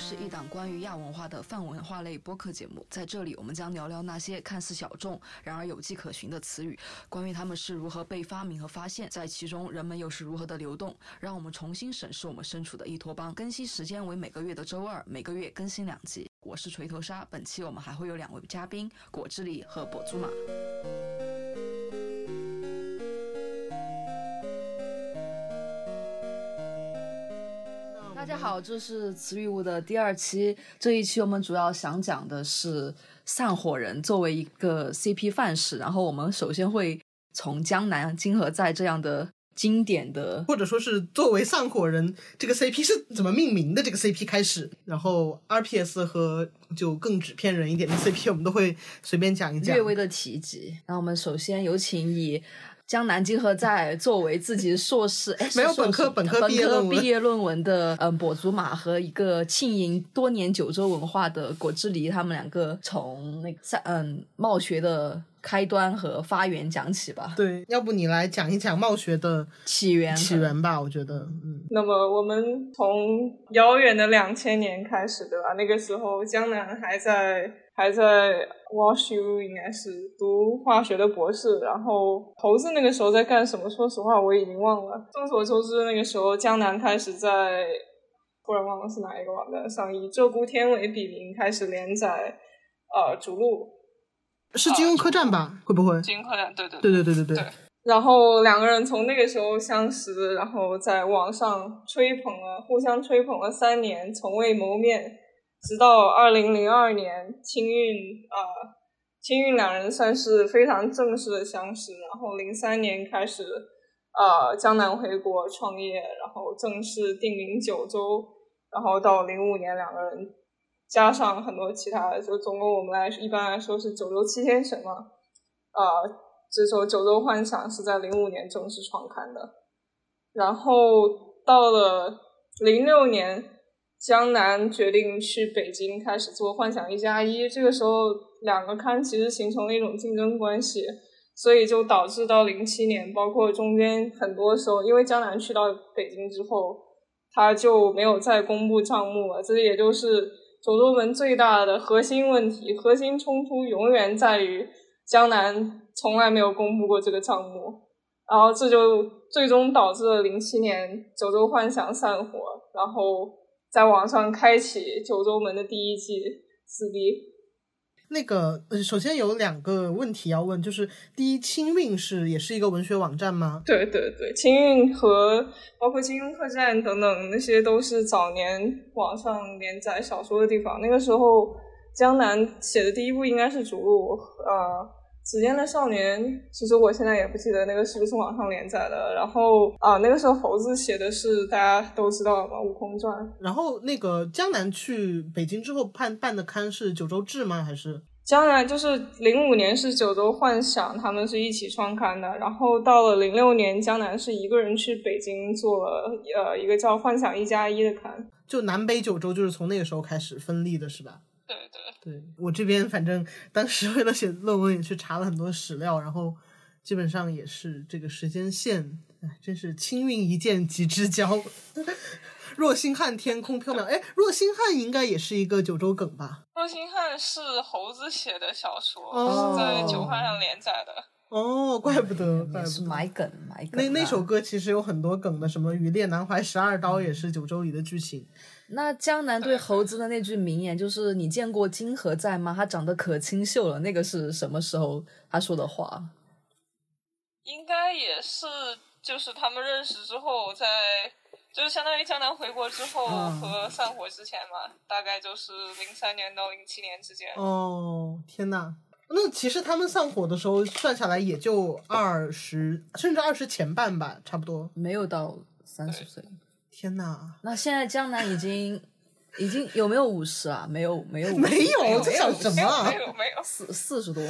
是一档关于亚文化的泛文化类播客节目，在这里我们将聊聊那些看似小众，然而有迹可循的词语，关于它们是如何被发明和发现，在其中人们又是如何的流动，让我们重新审视我们身处的伊托邦。更新时间为每个月的周二，每个月更新两集。我是锤头鲨，本期我们还会有两位嘉宾，果汁里和跛足马。好，这是词语物的第二期。这一期我们主要想讲的是散伙人作为一个 CP 范式，然后我们首先会从江南金河在这样的经典的，或者说是作为散伙人这个 CP 是怎么命名的这个 CP 开始，然后 RPS 和就更纸片人一点的 CP 我们都会随便讲一讲略。微的提及。那我们首先有请以江南金河在作为自己硕士，哎，没有硕士本科本科毕业论文毕业论文的，嗯，跛足马和一个浸淫多年九州文化的果汁梨，他们两个从那个在嗯冒学的开端和发源讲起吧，对，要不你来讲一讲冒学的起源起源吧？我觉得，嗯，那么我们从遥远的两千年开始，对吧？那个时候江南还在还在 washu 应该是读化学的博士然后猴子那个时候在干什么说实话我已经忘了。众所周知那个时候江南开始在不然忘了是哪一个网站上以鹧鸪天为笔名开始连载呃逐鹿是金庸客栈吧会不会？金庸客栈对对对对对对对。然后两个人从那个时候相识然后在网上吹捧了互相吹捧了三年从未谋面直到二零零二年青运啊、呃，青运两人算是非常正式的相识，然后零三年开始呃江南回国创业，然后正式定名九州，然后到零五年两个人加上很多其他的，就总共我们来一般来说是九州七天神嘛，呃。这首《九州幻想》是在零五年正式创刊的，然后到了零六年，江南决定去北京开始做《幻想一加一》，这个时候两个刊其实形成了一种竞争关系，所以就导致到零七年，包括中间很多时候，因为江南去到北京之后，他就没有再公布账目了，这也就是九州门最大的核心问题，核心冲突永远在于江南。从来没有公布过这个账目，然后这就最终导致了零七年九州幻想散伙，然后在网上开启九州门的第一季撕逼。那个，呃，首先有两个问题要问，就是第一，青运是也是一个文学网站吗？对对对，青运和包括金庸客栈等等那些都是早年网上连载小说的地方。那个时候，江南写的第一部应该是《逐鹿》，呃。指尖的少年，其实我现在也不记得那个是不是网上连载的。然后啊，那个时候猴子写的是大家都知道的嘛，《悟空传》。然后那个江南去北京之后办办的刊是《九州志》吗？还是江南就是零五年是《九州幻想》，他们是一起创刊的。然后到了零六年，江南是一个人去北京做了呃一个叫《幻想一加一》的刊。就南北九州就是从那个时候开始分立的，是吧？对对。对我这边，反正当时为了写论文也去查了很多史料，然后基本上也是这个时间线，哎，真是青运一剑即之交。若星汉天空缥缈，哎，若星汉应该也是一个九州梗吧？若星汉是猴子写的小说，哦是在九刊上连载的。哦，怪不得，怪也是不得。埋梗埋梗啊。那那首歌其实有很多梗的，什么《渔猎南怀十二刀》也是九州里的剧情。那江南对猴子的那句名言就是“你见过金河在吗？他长得可清秀了。”那个是什么时候他说的话？应该也是，就是他们认识之后在，就是相当于江南回国之后嗯和散伙之前嘛，大概就是零三年到零七年之间。哦，天呐，那其实他们散伙的时候算下来也就二十，甚至二十前半吧，差不多。没有到三十岁。天呐，那现在江南已经已经有没有五十啊？没有，没有没有没有这想什么啊没有没有，四四十多。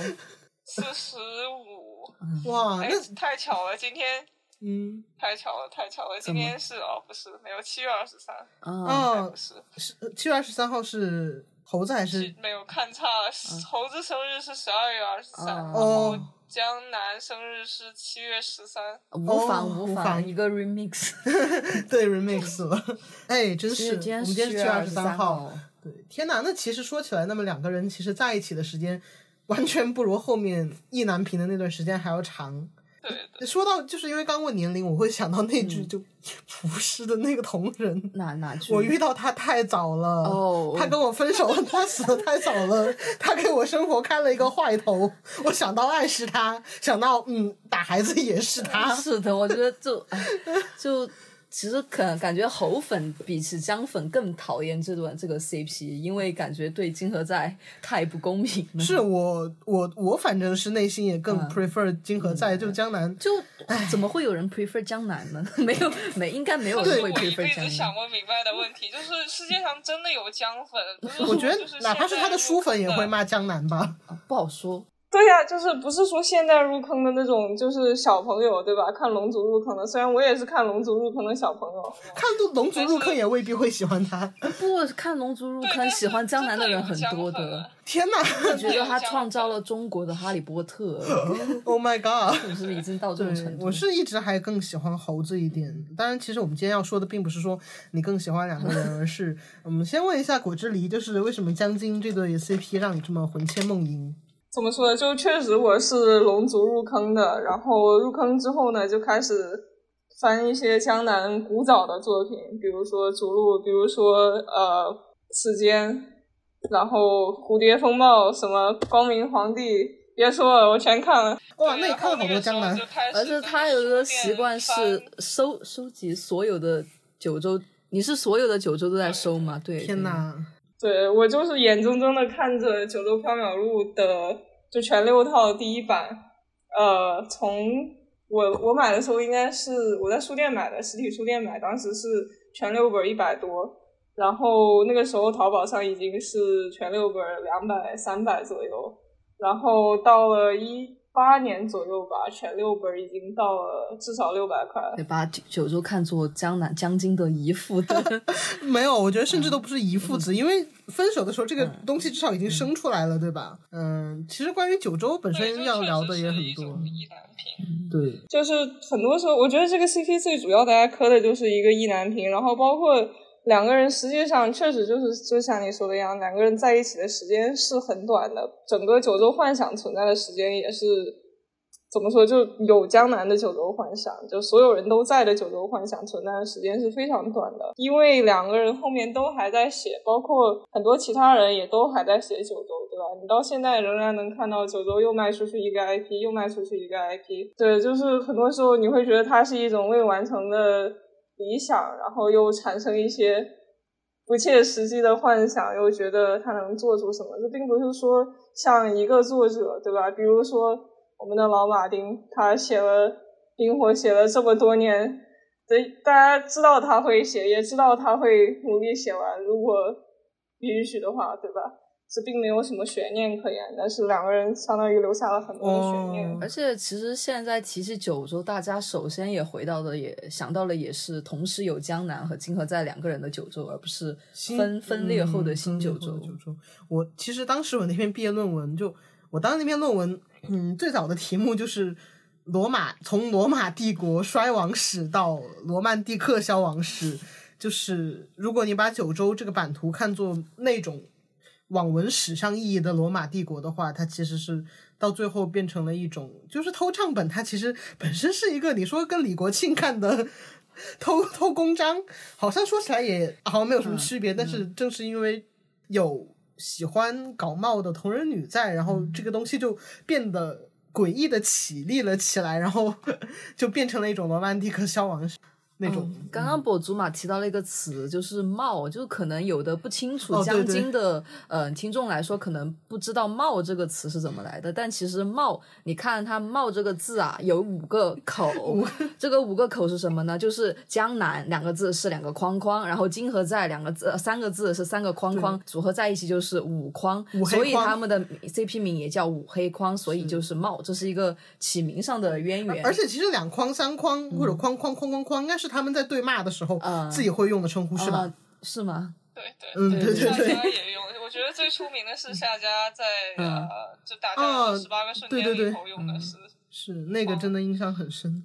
四十五。哇，哎那，太巧了，今天嗯，太巧了，太巧了，今天是哦，不是，没有七月二十三，啊，哦不，是，是七月二十三号是猴子还是是没有看差了，猴子生日是十二月二十三，哦然后江南生日是七月十三，无妨哦无妨，一个 remix。对 remix 了，哎，真是，今天我们今天是七月二十三号。。对，天哪！那其实说起来，那么两个人其实在一起的时间，完全不如后面意难平的那段时间还要长。对的，说到，就是因为刚问年龄，我会想到那句就不是的那个同人。哪哪句？我遇到他太早了，哦他跟我分手，他死的太早了，他给我生活开了一个坏头。我想到爱是他，想到嗯打孩子也是他，是的，我觉得就哎就其实可能感觉猴粉比起姜粉更讨厌这段这个 CP，因为感觉对金河在太不公平了。是我我我反正是内心也更嗯 prefer 金河在，就江南。就怎么会有人 prefer 江南呢？没有，没应该没有人会 prefer 辈江南。子想不明白的问题，就是世界上真的有姜粉，我觉得哪怕是他的书粉也会骂江南吧。不好说。对呀、就是不是说现在入坑的那种，就是小朋友对吧？看龙族入坑的，虽然我也是看龙族入坑的小朋友，看《龙族入坑》也未必会喜欢他。不看《龙族入坑》喜欢江南的人很多的，天哪我觉得他创造了中国的哈利波特！Oh my god！就是已经到这种程，度。我是一直还更喜欢猴子一点。当然，其实我们今天要说的并不是说你更喜欢两个人，而是我们先问一下果汁梨，就是为什么江津这对 CP 让你这么魂牵梦萦？怎么说呢？就确实我是龙族入坑的，然后入坑之后呢，就开始翻一些江南古早的作品，比如说《逐鹿》，比如说呃《时间》，然后《蝴蝶风暴》，什么《光明皇帝》，别说了，我全看了。哇，那你看了好多江南。而且他有一个习惯是收收集所有的九州，你是所有的九州都在收吗？对，天哪！对我就是眼睁睁的看着《九州缥缈录》的就全六套第一版，呃，从我我买的时候应该是我在书店买的，实体书店买，当时是全六本一百多，然后那个时候淘宝上已经是全六本两百三百左右，然后到了一八年左右吧，全六本已经到了至少六百块。对，把九九州看作江南江津的姨父的。没有，我觉得甚至都不是姨父子，因为分手的时候这个东西至少已经生出来了，对吧？嗯，其实关于九州本身要聊的也很多。意难平。对，就是很多时候，我觉得这个 CP 最主要大家磕的就是一个意难平，然后包括两个人实际上确实就是就像你说的一样，两个人在一起的时间是很短的，整个九州幻想存在的时间也是怎么说，就有江南的九州幻想，就所有人都在的九州幻想存在的时间是非常短的，因为两个人后面都还在写，包括很多其他人也都还在写九州，对吧？你到现在仍然能看到九州又卖出去一个 IP，又卖出去一个 IP，对，就是很多时候你会觉得它是一种未完成的理想，然后又产生一些不切实际的幻想，又觉得他能做出什么。这并不是说像一个作者，对吧？比如说我们的老马丁，他写了《冰火》，写了这么多年，对，大家知道他会写，也知道他会努力写完，如果允许的话，对吧？这并没有什么悬念可言，但是两个人相当于留下了很多的悬念。哦而且其实现在提起九州，大家首先也回到的也想到了，也是同时有江南和金河在两个人的九州，而不是分分裂后的新九州九州。我其实当时我那篇毕业论文就，我当时那篇论文，嗯，最早的题目就是罗马从罗马帝国衰亡史到罗曼蒂克消亡史，就是如果你把九州这个版图看作那种网文史上意义的罗马帝国的话，它其实是到最后变成了一种，就是偷唱本，它其实本身是一个你说跟李国庆看的偷偷公章，好像说起来也好像没有什么区别，但是正是因为有喜欢搞冒的同人女在，然后这个东西就变得诡异的起立了起来，然后 就变成了一种罗曼蒂克消亡史那种。嗯刚刚博祖玛提到了一个词，就是“冒”，就是可能有的不清楚江对津的呃听众来说，可能不知道“冒”这个词是怎么来的。但其实“冒”，你看它“冒”这个字啊，有五个口，这个五个口是什么呢？就是江南两个字是两个框框，然后金和在两个字、呃三个字是三个框框，组合在一起就是五框，五框所以他们的 CP 名也叫五黑框，所以就是“冒”，这是一个起名上的渊源。而且其实两框、三框或者框框框框框，应该是他们在对骂的时候嗯自己会用的称呼，是吧？啊是吗？对对嗯对对对夏家也用。我觉得最出名的是夏家在嗯呃，就大哦概十八个瞬对对对间里头用的嗯是。是那个真的印象很深。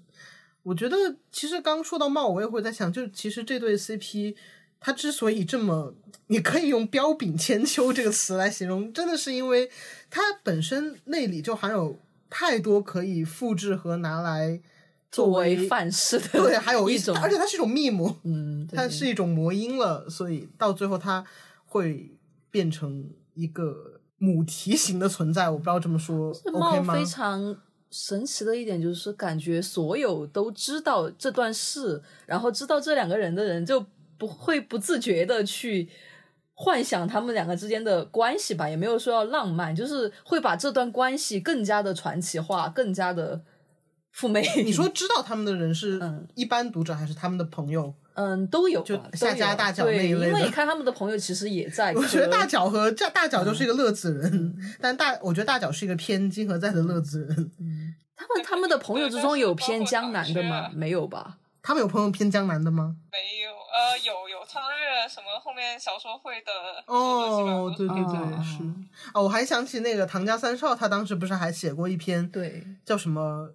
我觉得其实刚说到茂，我也会在想，就其实这对 CP，它之所以这么，你可以用彪炳千秋这个词来形容，真的是因为它本身内里就含有太多可以复制和拿来作为为范式的 对，还有一种，而且它是一种密模，嗯，它是一种魔音了，所以到最后它会变成一个母题型的存在。我不知道这么说这 OK 吗？非常神奇的一点就是，感觉所有都知道这段事，然后知道这两个人的人，就不会不自觉的去幻想他们两个之间的关系吧，也没有说要浪漫，就是会把这段关系更加的传奇化，更加的妩媚。你说知道他们的人是嗯一般读者还是他们的朋友？嗯，都有吧就夏家大脚那，一类的因为你看他们的朋友其实也在，我觉得大脚和这大脚嗯就是一个乐子人，但大我觉得大脚是一个偏金河在的乐子人。他们他们的朋友之中有偏江南的吗？没有吧？他们有朋友偏江南的吗？没有，呃，有有汤月什么后面小说会的哦，对对对，哦是哦，我还想起那个唐家三少，他当时不是还写过一篇对，叫什么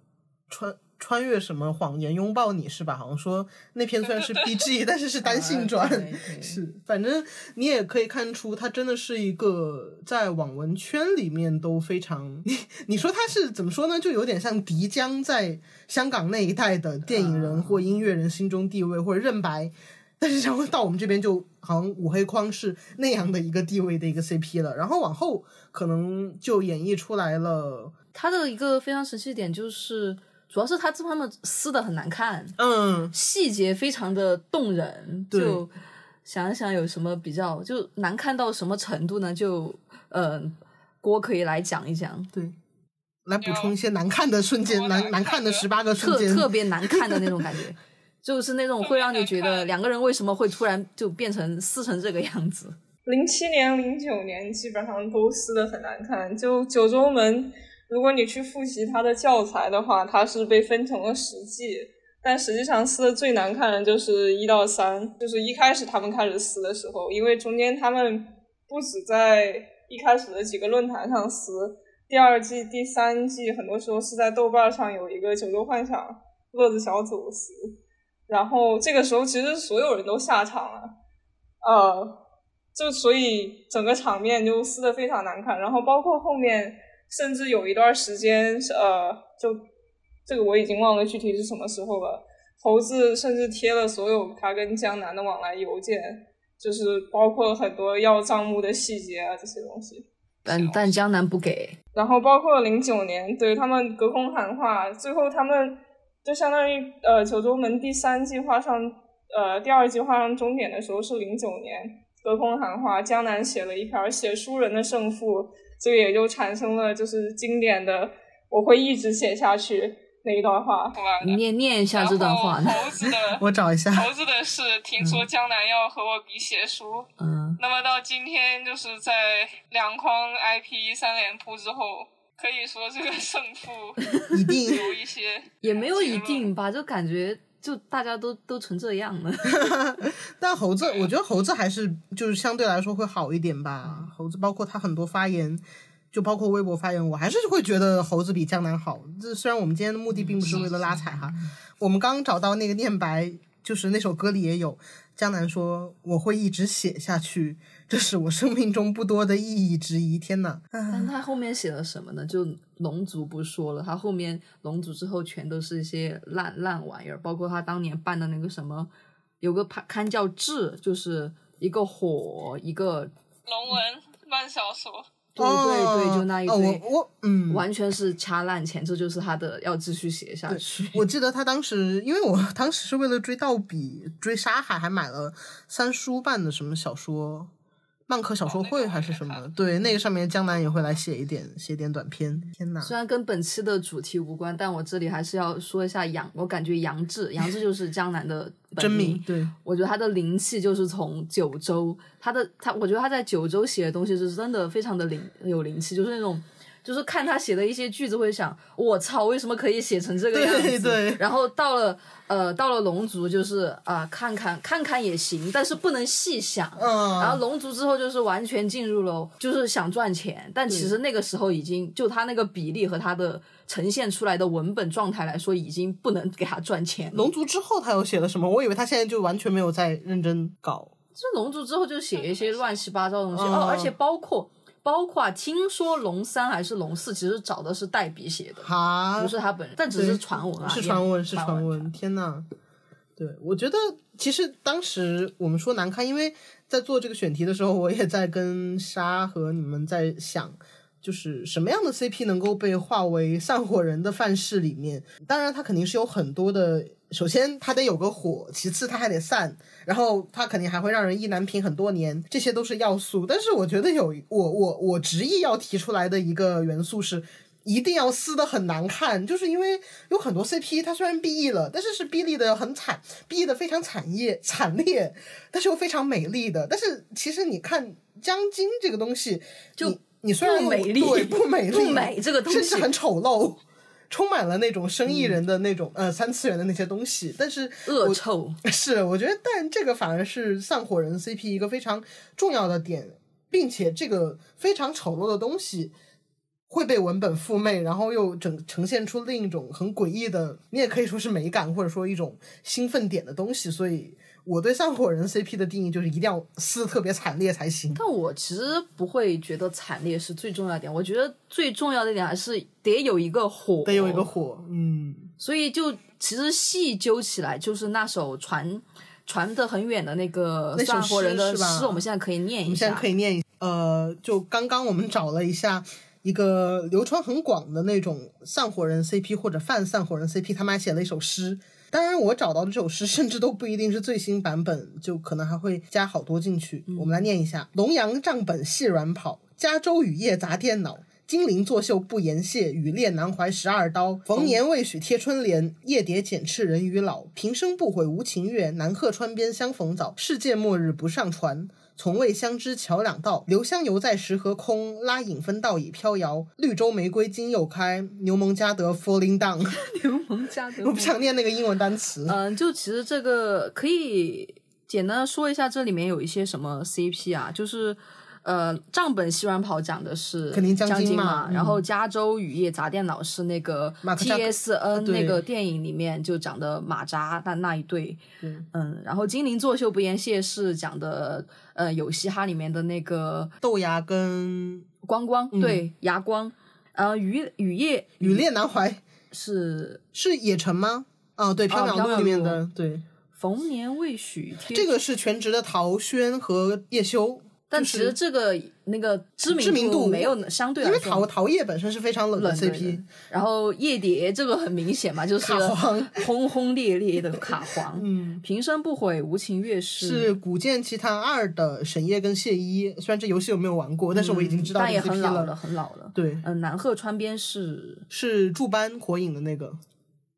穿穿越什么谎言拥抱你是吧？好像说那篇虽然是 BG，但是是单性转，是反正你也可以看出，他真的是一个在网文圈里面都非常，你 你说他是怎么说呢？就有点像迪江在香港那一代的电影人或音乐人心中地位，或者任白。但是然后到我们这边就好像五黑框是那样的一个地位的一个 CP 了，然后往后可能就演绎出来了，他的一个非常神奇的点就是，主要是他这方面撕的很难看，嗯，细节非常的动人。对就想一想有什么比较，就难看到什么程度呢？就呃，郭可以来讲一讲，对，来补充一些难看的瞬间，难难难看的十八个瞬特间，特别难看的那种感觉，就是那种会让你觉得两个人为什么会突然就变成撕成这个样子。零七年、零九年基本上都撕的很难看。就九州门，如果你去复习它的教材的话，它是被分成了十季，但实际上撕的最难看的就是一到三，就是一开始他们开始撕的时候，因为中间他们不止在一开始的几个论坛上撕，第二季、第三季很多时候是在豆瓣上有一个九州幻想乐子小组撕，然后这个时候其实所有人都下场了，呃。就所以整个场面就撕的非常难看，然后包括后面甚至有一段时间呃，就这个我已经忘了具体是什么时候了。猴子甚至贴了所有他跟江南的往来邮件，就是包括很多要账目的细节啊这些东西。但但江南不给，然后包括零九年对他们隔空喊话，最后他们就相当于呃九州门第三季画上呃第二季画上终点的时候是零九年。隔空喊话，江南写了一篇写书人的胜负，这个也就产生了就是经典的我会一直写下去那一段话。你念念一下这段话猴子的 我找一下。猴子的是听说江南要和我比写书，嗯，那么到今天就是在两筐 IP 三连扑之后，可以说这个胜负 一定有一些也没有一定吧，就感觉就大家都都成这样了。但猴子，我觉得猴子还是就是相对来说会好一点吧。猴子包括他很多发言，就包括微博发言，我还是会觉得猴子比江南好。这虽然我们今天的目的并不是为了拉踩哈，我们刚找到那个念白，就是那首歌里也有江南说我会一直写下去，这是我生命中不多的意义之一。天呐，但他后面写了什么呢？就龙族不说了，他后面龙族之后全都是一些烂烂玩意儿，包括他当年办的那个什么，有个刊刊叫志，就是一个火，一个龙文烂小说。对对对，就那一哦，堆，我我嗯，完全是掐烂钱，这就是他的要继续写下去。我记得他当时，因为我当时是为了追盗笔、追沙海，还买了三叔办的什么小说，漫客小说会还是什么？对，那个上面江南也会来写一点，写点短篇。天哪！虽然跟本期的主题无关，但我这里还是要说一下杨，我感觉杨志，杨志就是江南的本真名名，对，我觉得他的灵气就是从九州，他的他，我觉得他在九州写的东西是真的非常的灵有灵气，就是那种就是看他写的一些句子，会想我操，为什么可以写成这个样子？对对然后到了呃，到了龙族，就是啊、看看看看也行，但是不能细想。嗯，然后龙族之后就是完全进入了，就是想赚钱，但其实那个时候已经就他那个比例和他的呈现出来的文本状态来说，已经不能给他赚钱。龙族之后他又写了什么？我以为他现在就完全没有在认真搞。这龙族之后就写一些乱七八糟的东西、嗯哦，而且包括包括啊听说龙三还是龙四，其实找的是代笔写的，哈，不是他本人，但只是传闻啊，是传闻，是传传闻。天呐，对我觉得其实当时我们说难看，因为在做这个选题的时候，我也在跟沙和你们在想。就是什么样的 CP 能够被划为散伙人的范式里面？当然，它肯定是有很多的。首先，它得有个火；其次，它还得散；然后，它肯定还会让人意难平很多年，这些都是要素。但是，我觉得有我我我执意要提出来的一个元素是，一定要撕的很难看，就是因为有很多 CP 它虽然 BE 了，但是是 BE 的很惨，BE 的非常惨烈惨烈，但是又非常美丽的。但是其实你看江津这个东西，就你你虽然不美丽对不美丽，不美这个东西甚至很丑陋。充满了那种生意人的那种、呃三次元的那些东西，但是恶臭。是，我觉得，但这个反而是散伙人 CP 一个非常重要的点，并且这个非常丑陋的东西会被文本附媚，然后又整呈现出另一种很诡异的，你也可以说是美感，或者说一种兴奋点的东西。所以，我对散伙人 CP 的定义就是一定要撕得特别惨烈才行。但我其实不会觉得惨烈是最重要的点，我觉得最重要的一点还是得有一个火，得有一个火，嗯，所以就其实细究起来，就是那首传传的很远的那个那首诗是吧诗，我们现在可以念一下我们现在。可以念一，呃，就刚刚我们找了一下一个流传很广的那种散伙人 CP 或者泛散伙人 CP，他们还写了一首诗。当然，我找到的这首诗甚至都不一定是最新版本，就可能还会加好多进去。我们来念一下：龙阳账本细软跑，加州雨夜砸电脑。金陵作秀不言谢，雨裂南怀十二刀。逢年未许贴春联，夜蝶剪翅人与老。平生不悔无情月，南鹤川边相逢早。世界末日不上船，从未相知桥两道。留香犹在石河空，拉影分道已飘摇。绿洲玫瑰今又开，牛虻加德 falling down。牛虻加德 我不想念那个英文单词。嗯，就其实这个可以简单地说一下，这里面有一些什么 CP 啊，就是。呃，账本西软跑讲的是肯定江江津嘛然后加州雨夜砸电脑是那个马克扎克 TSN 那个电影里面就讲的马扎那那一对，嗯，然后精灵作秀不言谢是讲的呃有嘻哈里面的那个豆芽跟光光，对牙光，呃雨雨夜雨恋南怀是是野城吗？哦，对，缥缈录里面的，对，逢年未许贴这个是全职的陶轩和叶修。但其实这个那个知知名度度没有相对来说因为陶陶叶本身是非常冷的 CP，然后夜蝶这个很明显嘛，就是轰轰烈烈的卡皇。嗯，平生不悔无情月是，是《古剑奇谭二》的沈夜跟谢一。虽然这游戏我没有玩过，但是我已经知道嗯但也很老了，很老了。对，嗯，南鹤川边是是驻班火影的那个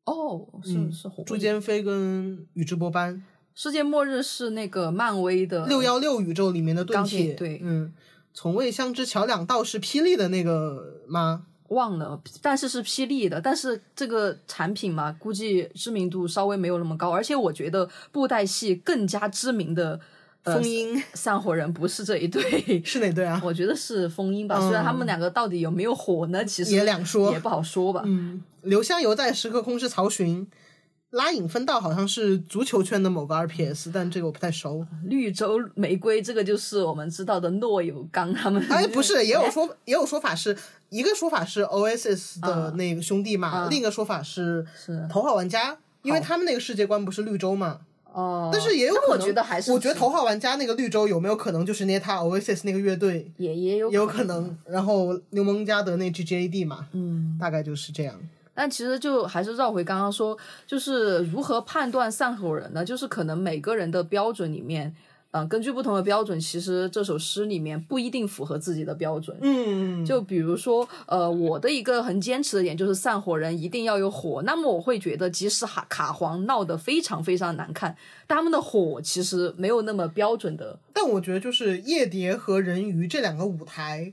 哦，是、嗯是火朱坚飞跟宇智波斑，世界末日是那个漫威的六幺六宇宙里面的盾钢铁铁，对嗯，从未相知桥两道是霹雳的那个吗？忘了，但是是霹雳的，但是这个产品嘛，估计知名度稍微没有那么高，而且我觉得布袋戏更加知名的。呃风音散伙人不是这一对，是哪对啊？我觉得是风音吧。虽然他们两个到底有没有火呢，其实也两说也不好说吧。嗯，留香犹在，时刻空是曹寻。拉影分道好像是足球圈的某个 RPS，但这个我不太熟。绿洲玫瑰这个就是我们知道的诺友刚他们。哎，不是，也有说也有说法是一个说法是 Oasis 的啊那个兄弟嘛，啊另一个说法是是头号玩家，因为他们那个世界观不是绿洲嘛。哦，但是也有我可能，觉得还是我觉得头号玩家那个绿洲有没有可能就是那他 Oasis 那个乐队也也有也有可能，然后牛虻加德那 GJAD 嘛，嗯，大概就是这样。但其实就还是绕回刚刚说，就是如何判断散伙人呢？就是可能每个人的标准里面，嗯、根据不同的标准，其实这首诗里面不一定符合自己的标准。嗯，就比如说，呃，我的一个很坚持的点就是散伙人一定要有火。那么我会觉得，即使卡卡皇闹得非常非常难看，但他们的火其实没有那么标准的。但我觉得就是夜蝶和人鱼这两个舞台，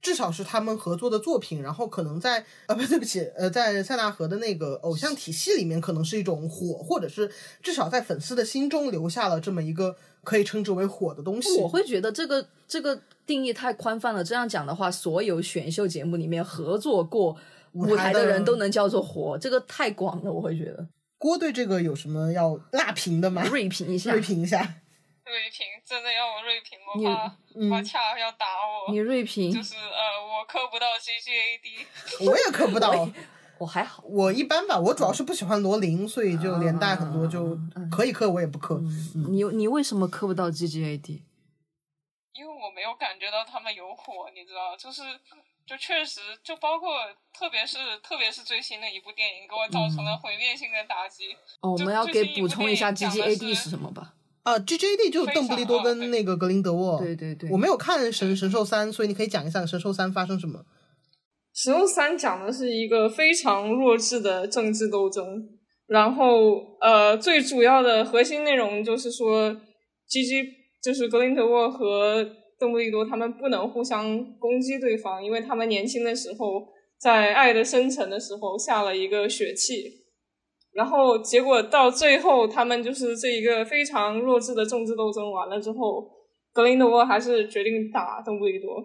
至少是他们合作的作品，然后可能在呃不对不起呃在塞纳河的那个偶像体系里面，可能是一种火，或者是至少在粉丝的心中留下了这么一个可以称之为火的东西。我会觉得这个这个定义太宽泛了。这样讲的话，所有选秀节目里面合作过舞台的人都能叫做火，这个太广了。我会觉得郭对这个有什么要辣评的吗？锐评一下，锐评一下。锐评真的要我锐评，我怕我恰要打我。你锐评就是呃，我磕不到 G G A D，我也磕不到，我还好，我一般吧。我主要是不喜欢罗琳，所以就连带很多就可以磕，我也不磕。你你为什么磕不到 G G A D？因为我没有感觉到他们有火，你知道，就是就确实就包括特别是特别是最新的一部电影，给我造成了毁灭性的打击。哦，我们要给补充一下 G G A D 是什么吧？啊，G A D 就是邓布利多跟那个格林德沃。对对对，我没有看神神兽三，所以你可以讲一下神兽三发生什么。神兽三讲的是一个非常弱智的政治斗争，然后呃，最主要的核心内容就是说，G G 就是格林德沃和邓布利多他们不能互相攻击对方，因为他们年轻的时候在爱的深沉的时候下了一个血契。然后结果到最后，他们就是这一个非常弱智的政治斗争完了之后，格林德沃还是决定打邓布利多。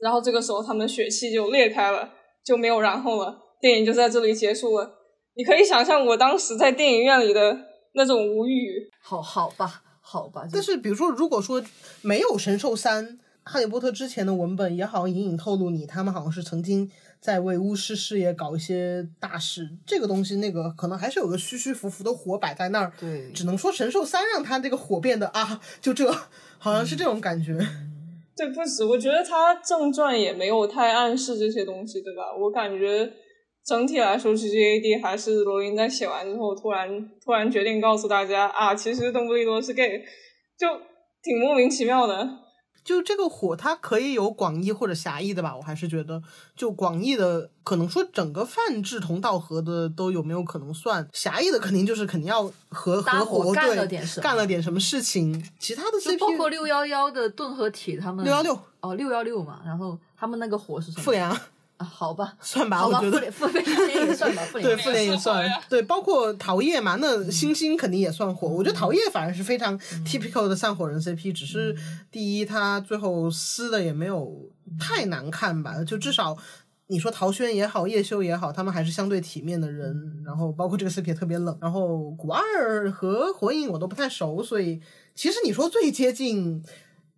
然后这个时候，他们的血气就裂开了，就没有然后了。电影就在这里结束了。你可以想象我当时在电影院里的那种无语。好好吧，好吧。但是比如说，如果说没有《神兽三》，《哈利波特》之前的文本也好像隐隐透露你他们好像是曾经。在为巫师事业搞一些大事，这个东西那个可能还是有个虚虚浮浮的火摆在那儿。对，只能说神兽三让他这个火变得啊，就这，好像是这种感觉。对，不止，我觉得他正传也没有太暗示这些东西，对吧？我感觉整体来说，G G A D 还是罗琳在写完之后突然突然决定告诉大家啊，其实邓布利多是 gay，就挺莫名其妙的。就这个火，它可以有广义或者狭义的吧？我还是觉得，就广义的，可能说整个泛志同道合的都有没有可能算？狭义的肯定就是肯定要合合伙干了点什么，干了点什么事情。其他的 CP 包括六幺幺的盾和铁他们六幺六哦六幺六嘛，然后他们那个火是什么？复联。啊，好吧，算吧，我觉得复联复联也算吧，对复联也算，对，包括桃叶嘛，那星星肯定也算火。我觉得桃叶反而是非常 typical 的散伙人 CP，只是第一他最后撕的也没有太难看吧，就至少你说陶轩也好，叶修也好，他们还是相对体面的人。然后包括这个 CP 也特别冷，然后古二和火影我都不太熟，所以其实你说最接近。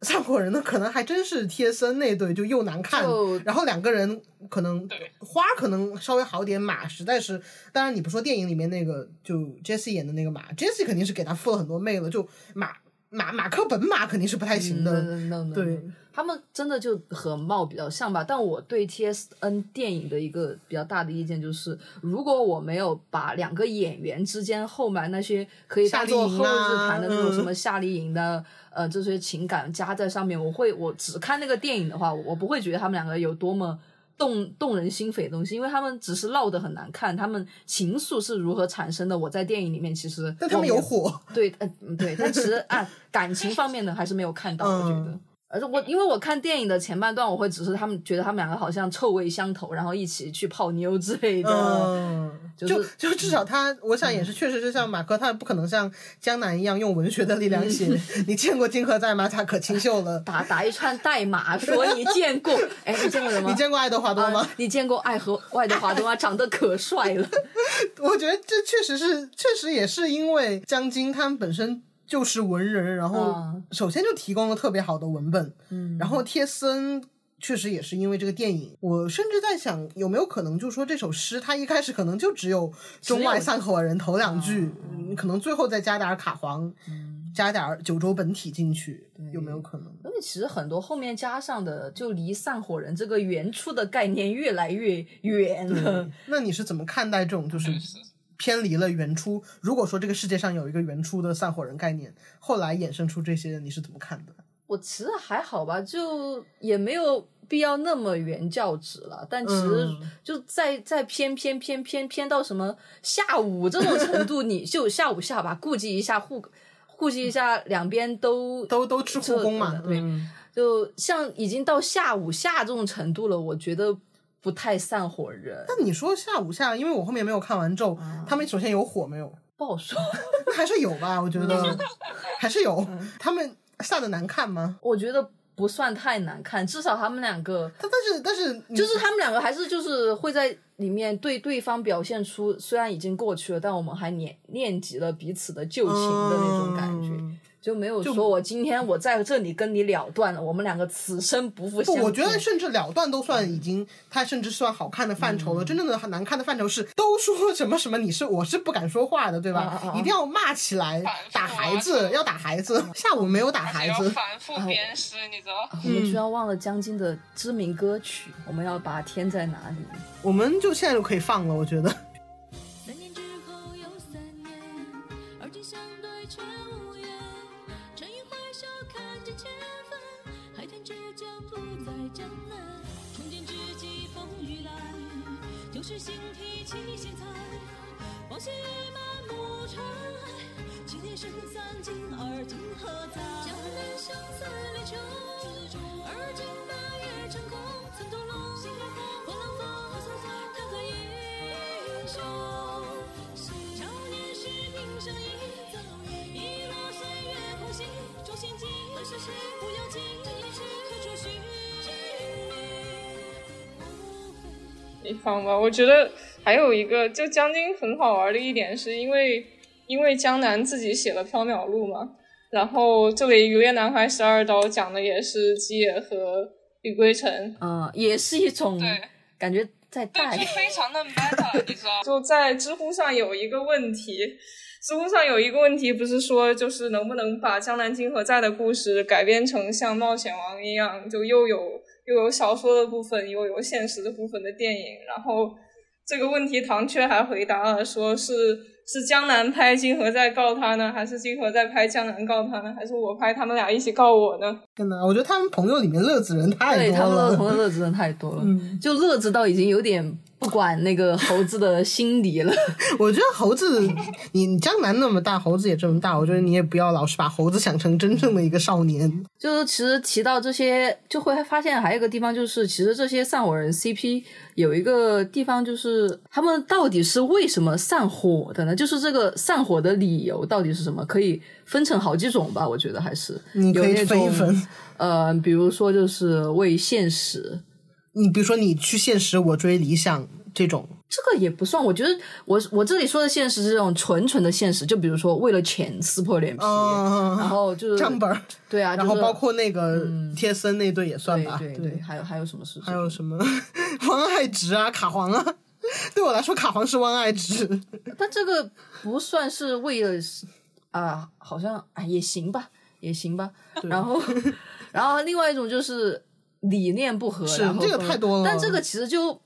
散伙人呢，可能还真是贴身那对，就又难看，然后两个人可能花可能稍微好点，马实在是，当然你不说电影里面那个就 Jesse 演的那个马，Jesse 肯定是给他付了很多媚了，就马马马克本马肯定是不太行的，对。他们真的就和貌比较像吧，但我对 T S N 电影的一个比较大的意见就是，如果我没有把两个演员之间后面那些可以当做后日谈的那种什么夏令营的呃这些情感加在上面，我会我只看那个电影的话，我不会觉得他们两个有多么动动人心扉的东西，因为他们只是闹得很难看，他们情愫是如何产生的，我在电影里面其实但他们有火，对，嗯对，但其实啊感情方面的还是没有看到，我觉得。而且我因为我看电影的前半段，我会只是他们觉得他们两个好像臭味相投，然后一起去泡妞之类的。嗯，就就至少他，我想也是，确实是像马克，他不可能像江南一样用文学的力量写。你见过金河在吗？他可清秀了，打打一串代码说你见过。哎，你见过什么？你见过爱德华多吗？你见过爱和爱德华多吗？长得可帅了。我觉得这确实是，确实也是因为江津他们本身。就是文人，然后首先就提供了特别好的文本，嗯，然后贴森确实也是因为这个电影，我甚至在想有没有可能，就是说这首诗它一开始可能就只有中外三口人头两句，可能最后再加点卡黄，加点九州本体进去，有没有可能？因为其实很多后面加上的，就离散伙人这个原初的概念越来越远了。那你是怎么看待这种就是？偏离了原初。如果说这个世界上有一个原初的散伙人概念，后来衍生出这些，你是怎么看的？我其实还好吧，就也没有必要那么原教旨了。但其实就在在偏偏偏偏偏到什么下午这种程度，你就下午下吧，顾及一下护，顾及一下两边都都都吃护工嘛，对。就像已经到下午下这种程度了，我觉得不太散伙人，但你说下午下，因为我后面没有看完咒，啊他们首先有火没有？不好说。那还是有吧，我觉得嗯 还是有。他们下的难看吗？我觉得不算太难看，至少他们两个但但是但是你就是他们两个还是就是会在里面对对方表现出，虽然已经过去了，但我们还念念及了彼此的旧情的那种感觉，嗯就没有说我今天我在这里跟你了断了，我们两个此生不复不，相见。我觉得甚至了断都算已经，它甚至算好看的范嗯畴了。真正的很难看的范畴是，都说什么什么，你是我是不敢说话的，对吧？啊啊啊一定要骂起来打孩子啊要打孩子。下午没有打孩子，反复鞭尸，你知道？我们居然忘了江津的知名歌曲，我们要把它添在哪里？我们就现在就可以放了，我觉得。是新提起现在。往昔已满目尘埃，七年生散尽，而今何在？江南相思离愁，而今白夜成空，曾动容。破浪你放吧，我觉得还有一个，就江津很好玩的一点，是因为因为江南自己写了《缥缈录》嘛，然后这里《渔猎男孩十二刀》讲的也是基野和李归尘，嗯，也是一种对感觉在带。非常的 meta，你知道？就在知乎上有一个问题，知乎上有一个问题，不是说就是能不能把江南金河在的故事改编成像《冒险王》一样，就又有又有小说的部分，又有现实的部分的电影。然后这个问题，唐缺还回答了，说是是江南拍金河在告他呢，还是金河在拍江南告他呢，还是我拍他们俩一起告我呢？真的，我觉得他们朋友里面乐子人太多对他们的了。同乐子人太多了，嗯就乐子到已经有点不管那个猴子的心理了。我觉得猴子，你你江南那么大，猴子也这么大，我觉得你也不要老是把猴子想成真正的一个少年。就是其实提到这些，就会发现还有一个地方，就是其实这些散伙人 CP 有一个地方，就是他们到底是为什么散伙的呢？就是这个散伙的理由到底是什么？可以分成好几种吧，我觉得还是你可以有那种分一分呃，比如说就是为现实，你比如说你去现实，我追理想这种，这个也不算。我觉得我我这里说的现实是这种纯纯的现实，就比如说为了钱撕破脸皮，嗯然后就是账本儿，对啊，然后包括那个贴森那对也算吧，对对对，还有还有什么事情？还有什么 汪爱直啊、卡皇啊，对我来说卡皇是汪爱直。但这个不算是为了啊、好像哎也行吧，也行吧。然后，然后另外一种就是理念不合，是这个太多了但这个其实就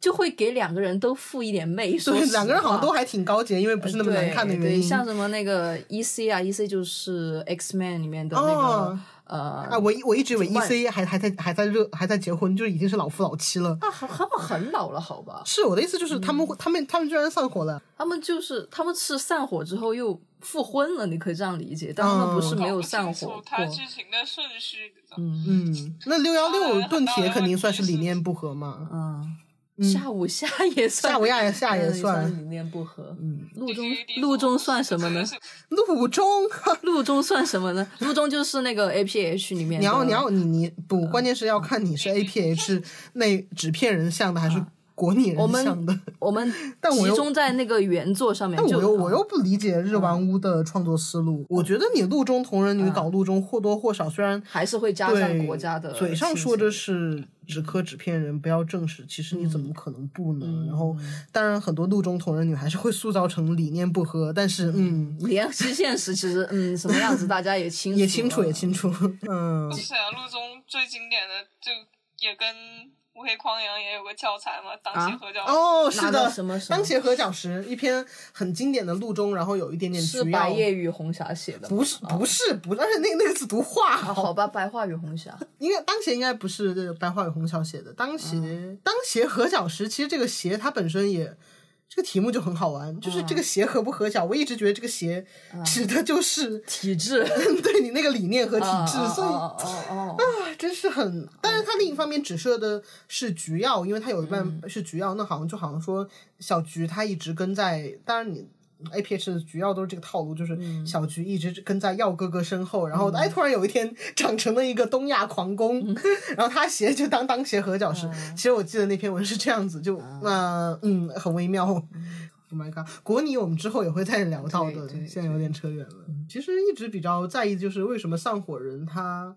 就会给两个人都附一点媚，说对，两个人好像都还挺高洁，因为不是那么难看的原对对，因。像什么那个 E C 啊，E C 就是 X Man 里面的那个、哦呃啊，我一我一直以为 E C 还还在还在热还在结婚，就是已经是老夫老妻了。啊，他们很老了，好吧？是我的意思，就是他嗯们会，他们他们居然散伙了。他们就是他们是散伙之后又复婚了，你可以这样理解，但他们不是没有散伙过剧。情的顺序，嗯嗯，那六幺六当然盾铁肯定算是理念不合嘛。嗯，下午下也算，下午亚下也嗯算理念不合。嗯，路中路中算什么呢？路中，路中算什么呢？路 中就是那个 A P H 里面。你要你要你你不，关键是要看你是 A P H 那纸片人像的还是国拟我们人想的。我们 但集中在那个原作上面，但我又我又不理解日丸屋的创作思路。我觉得你路中同人女搞路中或多或少，虽然 还是会加上国家的嘴上说着是只磕纸片人，不要正史，其实你怎么可能不呢？嗯然后当然很多路中同人女还是会塑造成理念不合，但是嗯，联系现实，其实嗯什么样子大家也清，也清楚也清楚，嗯。是啊，路中最经典的就也跟乌黑匡阳也有个教材嘛，当啊邪合脚。哦，是拿到的，什么当鞋合脚石一篇很经典的路中，然后有一点点是白夜与红霞写的，不是不是不但是，那那个字读画啊，好吧，白话与红霞。应该当鞋应该不是这个白话与红霞写的，当鞋、嗯当鞋合脚石，其实这个鞋它本身也这个题目就很好玩，就是这个鞋合不合脚，我一直觉得这个鞋指的就是 体质 对你那个理念和体质，所以啊，真是很。但是它另一方面指涉的是菊药，因为它有一半是菊药，那好像就好像说小菊它一直跟在，当然你。A P H 的菊药都是这个套路，就是小菊一直跟在耀哥哥身后，然后哎，突然有一天长成了一个东亚狂攻，然后他鞋就当当鞋合脚石。其实我记得那篇文是这样子，就那嗯很微妙。Oh my god！国泥我们之后也会再聊到的，现在有点扯远了。其实一直比较在意就是为什么上火人他。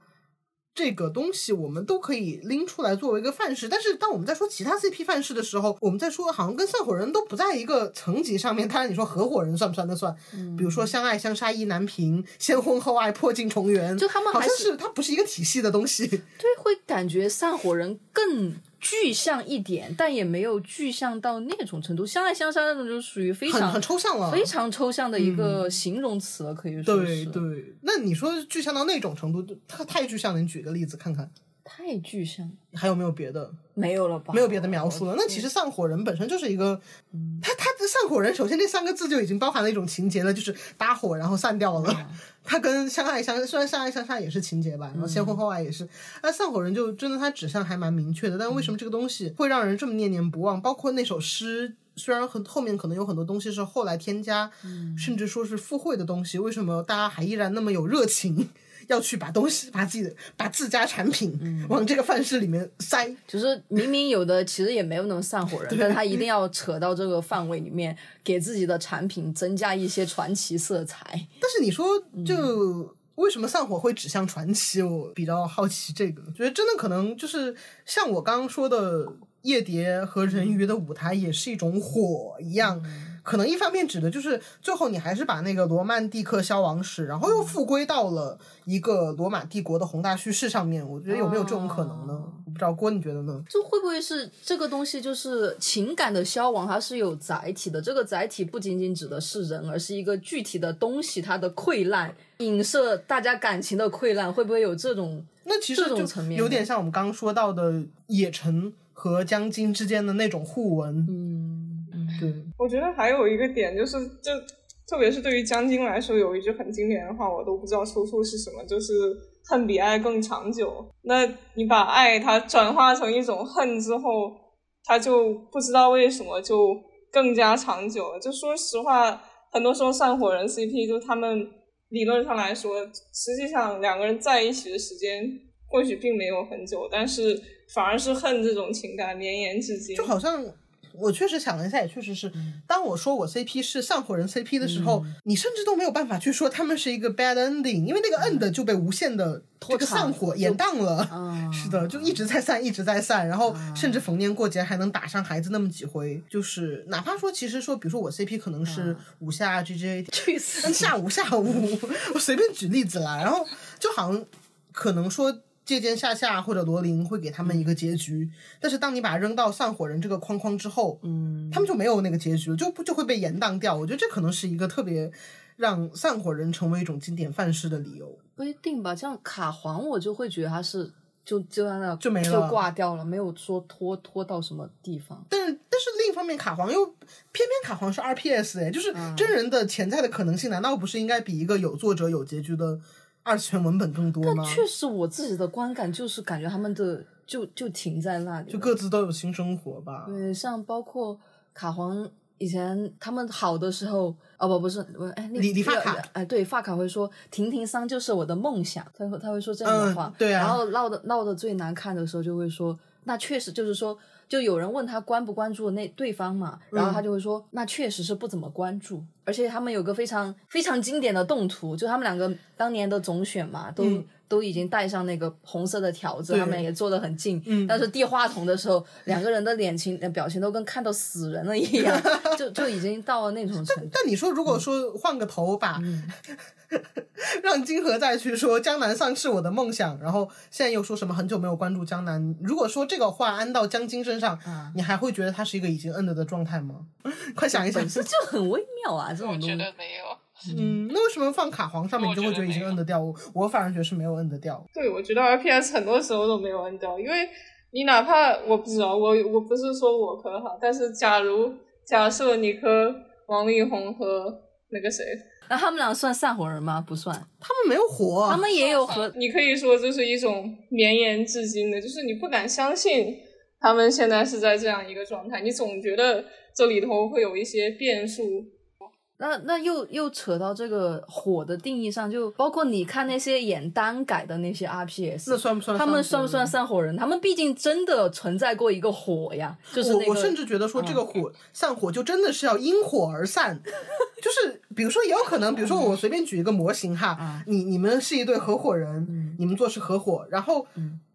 这个东西我们都可以拎出来作为一个范式，但是当我们在说其他 CP 范式的时候，我们在说好像跟散伙人都不在一个层级上面。当然你说合伙人算不算？那算。比如说相爱相杀意难平，先婚后爱破镜重圆，就他们好像是是它不是一个体系的东西。对，会感觉散伙人更具象一点，但也没有具象到那种程度。相爱相杀那种就属于非常很很抽象了，非常抽象的一个形容词了，可以说是。对对。那你说具象到那种程度，它太具象了，你举个例子看看，太具象，还有没有别的？没有了吧？没有别的描述了。那其实散伙人本身就是一个，他他的散伙人，首先这三个字就已经包含了一种情节了，就是搭伙然后散掉了。他跟相爱相虽然相爱相杀也是情节吧，然后先婚后爱也是。那散伙人就真的他指向还蛮明确的，但为什么这个东西会让人这么念念不忘？包括那首诗。虽然很后面可能有很多东西是后来添加，甚至说是附会的东西，为什么大家还依然那么有热情？要去把东西把自己的把自家产品往这个范式里面塞，就是明明有的其实也没有那么散伙人，但他一定要扯到这个范围里面，给自己的产品增加一些传奇色彩。但是你说就。为什么散伙会指向传奇？我比较好奇这个，觉得真的可能就是像我刚刚说的，夜蝶和人鱼的舞台也是一种火一样。可能一方面指的就是最后你还是把那个罗曼蒂克消亡史，然后又复归到了一个罗马帝国的宏大叙事上面。我觉得有没有这种可能呢？我不知道郭你觉得呢？就会不会是这个东西就是情感的消亡，它是有载体的。这个载体不仅仅指的是人，而是一个具体的东西，它的溃烂，影射大家感情的溃烂，会不会有这种？那其实这种就层面有点像我们刚刚说到的野城和江津之间的那种互文。嗯，对，我觉得还有一个点就是，就特别是对于江津来说，有一句很经典的话，我都不知道出处是什么，就是恨比爱更长久。那你把爱它转化成一种恨之后，它就不知道为什么就更加长久了。就说实话，很多时候散伙人 CP 就他们理论上来说，实际上两个人在一起的时间或许并没有很久，但是反而是恨这种情感绵延至今。就好像我确实想了一下，也确实是，当我说我 CP 是散伙人 CP 的时候，你甚至都没有办法去说他们是一个 bad ending，因为那个 end 就被无限的这个散伙延宕了。嗯是的，就一直在散，一直在散，然后甚至逢年过节还能打上孩子那么几回，就是哪怕说，其实说，比如说我 CP 可能是五下 GJ，去死！下午下午，我随便举例子啦，然后就好像可能说借鉴夏夏或者罗琳会给他们一个结局，但是当你把它扔到散伙人这个框框之后，嗯，他们就没有那个结局了，就不就会被延宕掉。我觉得这可能是一个特别让散伙人成为一种经典范式的理由。不一定吧，像卡皇，我就会觉得他是就就在那就没了就挂掉了，没有说拖拖到什么地方。但是但是另一方面，卡皇又偏偏卡皇是 RPS 哎，就是真人的潜在的可能性，难道不是应该比一个有作者有结局的二次元文本更多吗？确实，我自己的观感就是感觉他们的就就停在那里，就各自都有新生活吧。对，像包括卡皇以前他们好的时候，哦不不是，我哎那理理发卡那个哎对，发卡会说婷婷桑就是我的梦想，他会他会说这样的话，嗯对啊然后闹的闹的最难看的时候就会说，那确实就是说。就有人问他关不关注那对方嘛，然后他就会说，那确实是不怎么关注，而且他们有个非常非常经典的动图，就他们两个当年的总选嘛，都、嗯都已经带上那个红色的条子，他们也坐得很近，嗯但是递话筒的时候，两个人的脸情呃表情都跟看到死人了一样，就就已经到了那种程度。但你说，如果说换个头把，让金河再去说江南丧是我的梦想，然后现在又说什么很久没有关注江南，如果说这个话安到江津身上，啊你还会觉得他是一个已经 end 的状态吗？快想一想本，身就很微妙啊，这种东西。得没有。嗯，那为什么放卡皇上面你就会觉得已经摁得掉？我我反而觉得是没有 end 掉。对，我觉得 RPS 很多时候都没有摁掉，因为你哪怕我不知道，我我不是说我可好，但是假如假设你磕、王力宏和那个谁，那他们俩算散伙人吗？不算，他们没有火啊，他们也有和你可以说这是一种绵延至今的，就是你不敢相信他们现在是在这样一个状态，你总觉得这里头会有一些变数。那那又又扯到这个火的定义上，就包括你看那些演单改的那些 RPS，那算不算他们算不算散伙人？他们毕竟真的存在过一个火呀，就是那个。我我甚至觉得说这个火、散伙就真的是要因火而散，就是比如说也有可能，比如说我随便举一个模型哈，你你们是一对合伙人，你们做事合伙，然后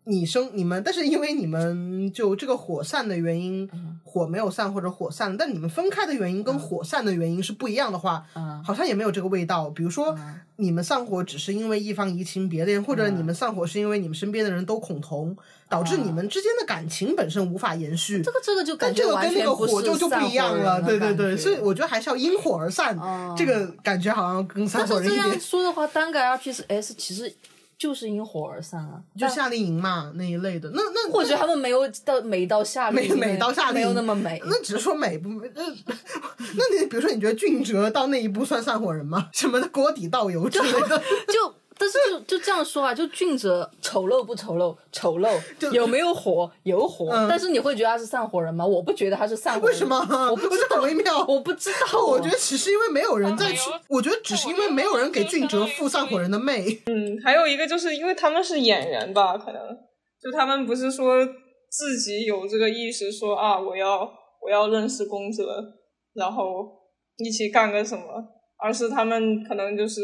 你生你们，但是因为你们就这个火散的原因，火没有散或者火散，但你们分开的原因跟火散的原因是不一样的话，好像也没有这个味道。比如说你们散伙只是因为一方移情别恋，或者你们散伙是因为你们身边的人都恐同，导致你们之间的感情本身无法延续。这个这个就感但这个觉跟那个火就就不一样了，对对对，所以我觉得还是要因火而散，这个感觉好像跟散但是这样伙人一点。说的话，单个 RPS 其实就是因火而散啊。就夏令营嘛那一类的，那那或者他们没有到美到夏令美营美到夏令没有那么美。那只是说美不美？那那你比如说，你觉得俊哲到那一步算散伙人吗？什么的锅底倒油之类的，就但是就就这样说啊，就俊哲丑陋不丑陋？丑陋。有没有火？有火。嗯但是你会觉得他是散伙人吗？我不觉得他是散伙人。为什么？我不知觉得很微妙。我不知道。我觉得只是因为没有人在我觉得只是因为没有人给俊哲附散伙人的魅。嗯，还有一个就是因为他们是演员吧，可能就他们不是说自己有这个意识说啊，我要我要认识宫泽，然后一起干个什么，而是他们可能就是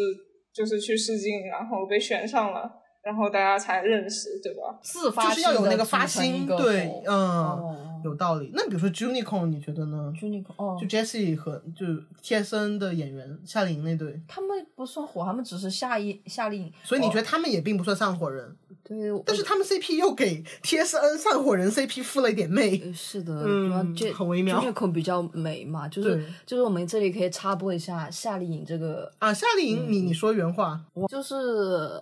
就是去试镜，然后被选上了，然后大家才认识，对吧？自发就是要有那个发心对，嗯，哦有道理。那比如说 Junicorn，你觉得呢？就那个哦就，Jessie 和就 TSN 的演员夏令营那对，他们不算火，他们只是夏令夏令营。所以你觉得哦他们也并不算散伙人，对？但是他们 CP 又给 TSN 散伙人 CP 附了一点媚。呃是的，嗯这很微妙这口比较美嘛，就是就是我们这里可以插播一下夏令营这个啊，夏令营，嗯你你说原话，我就是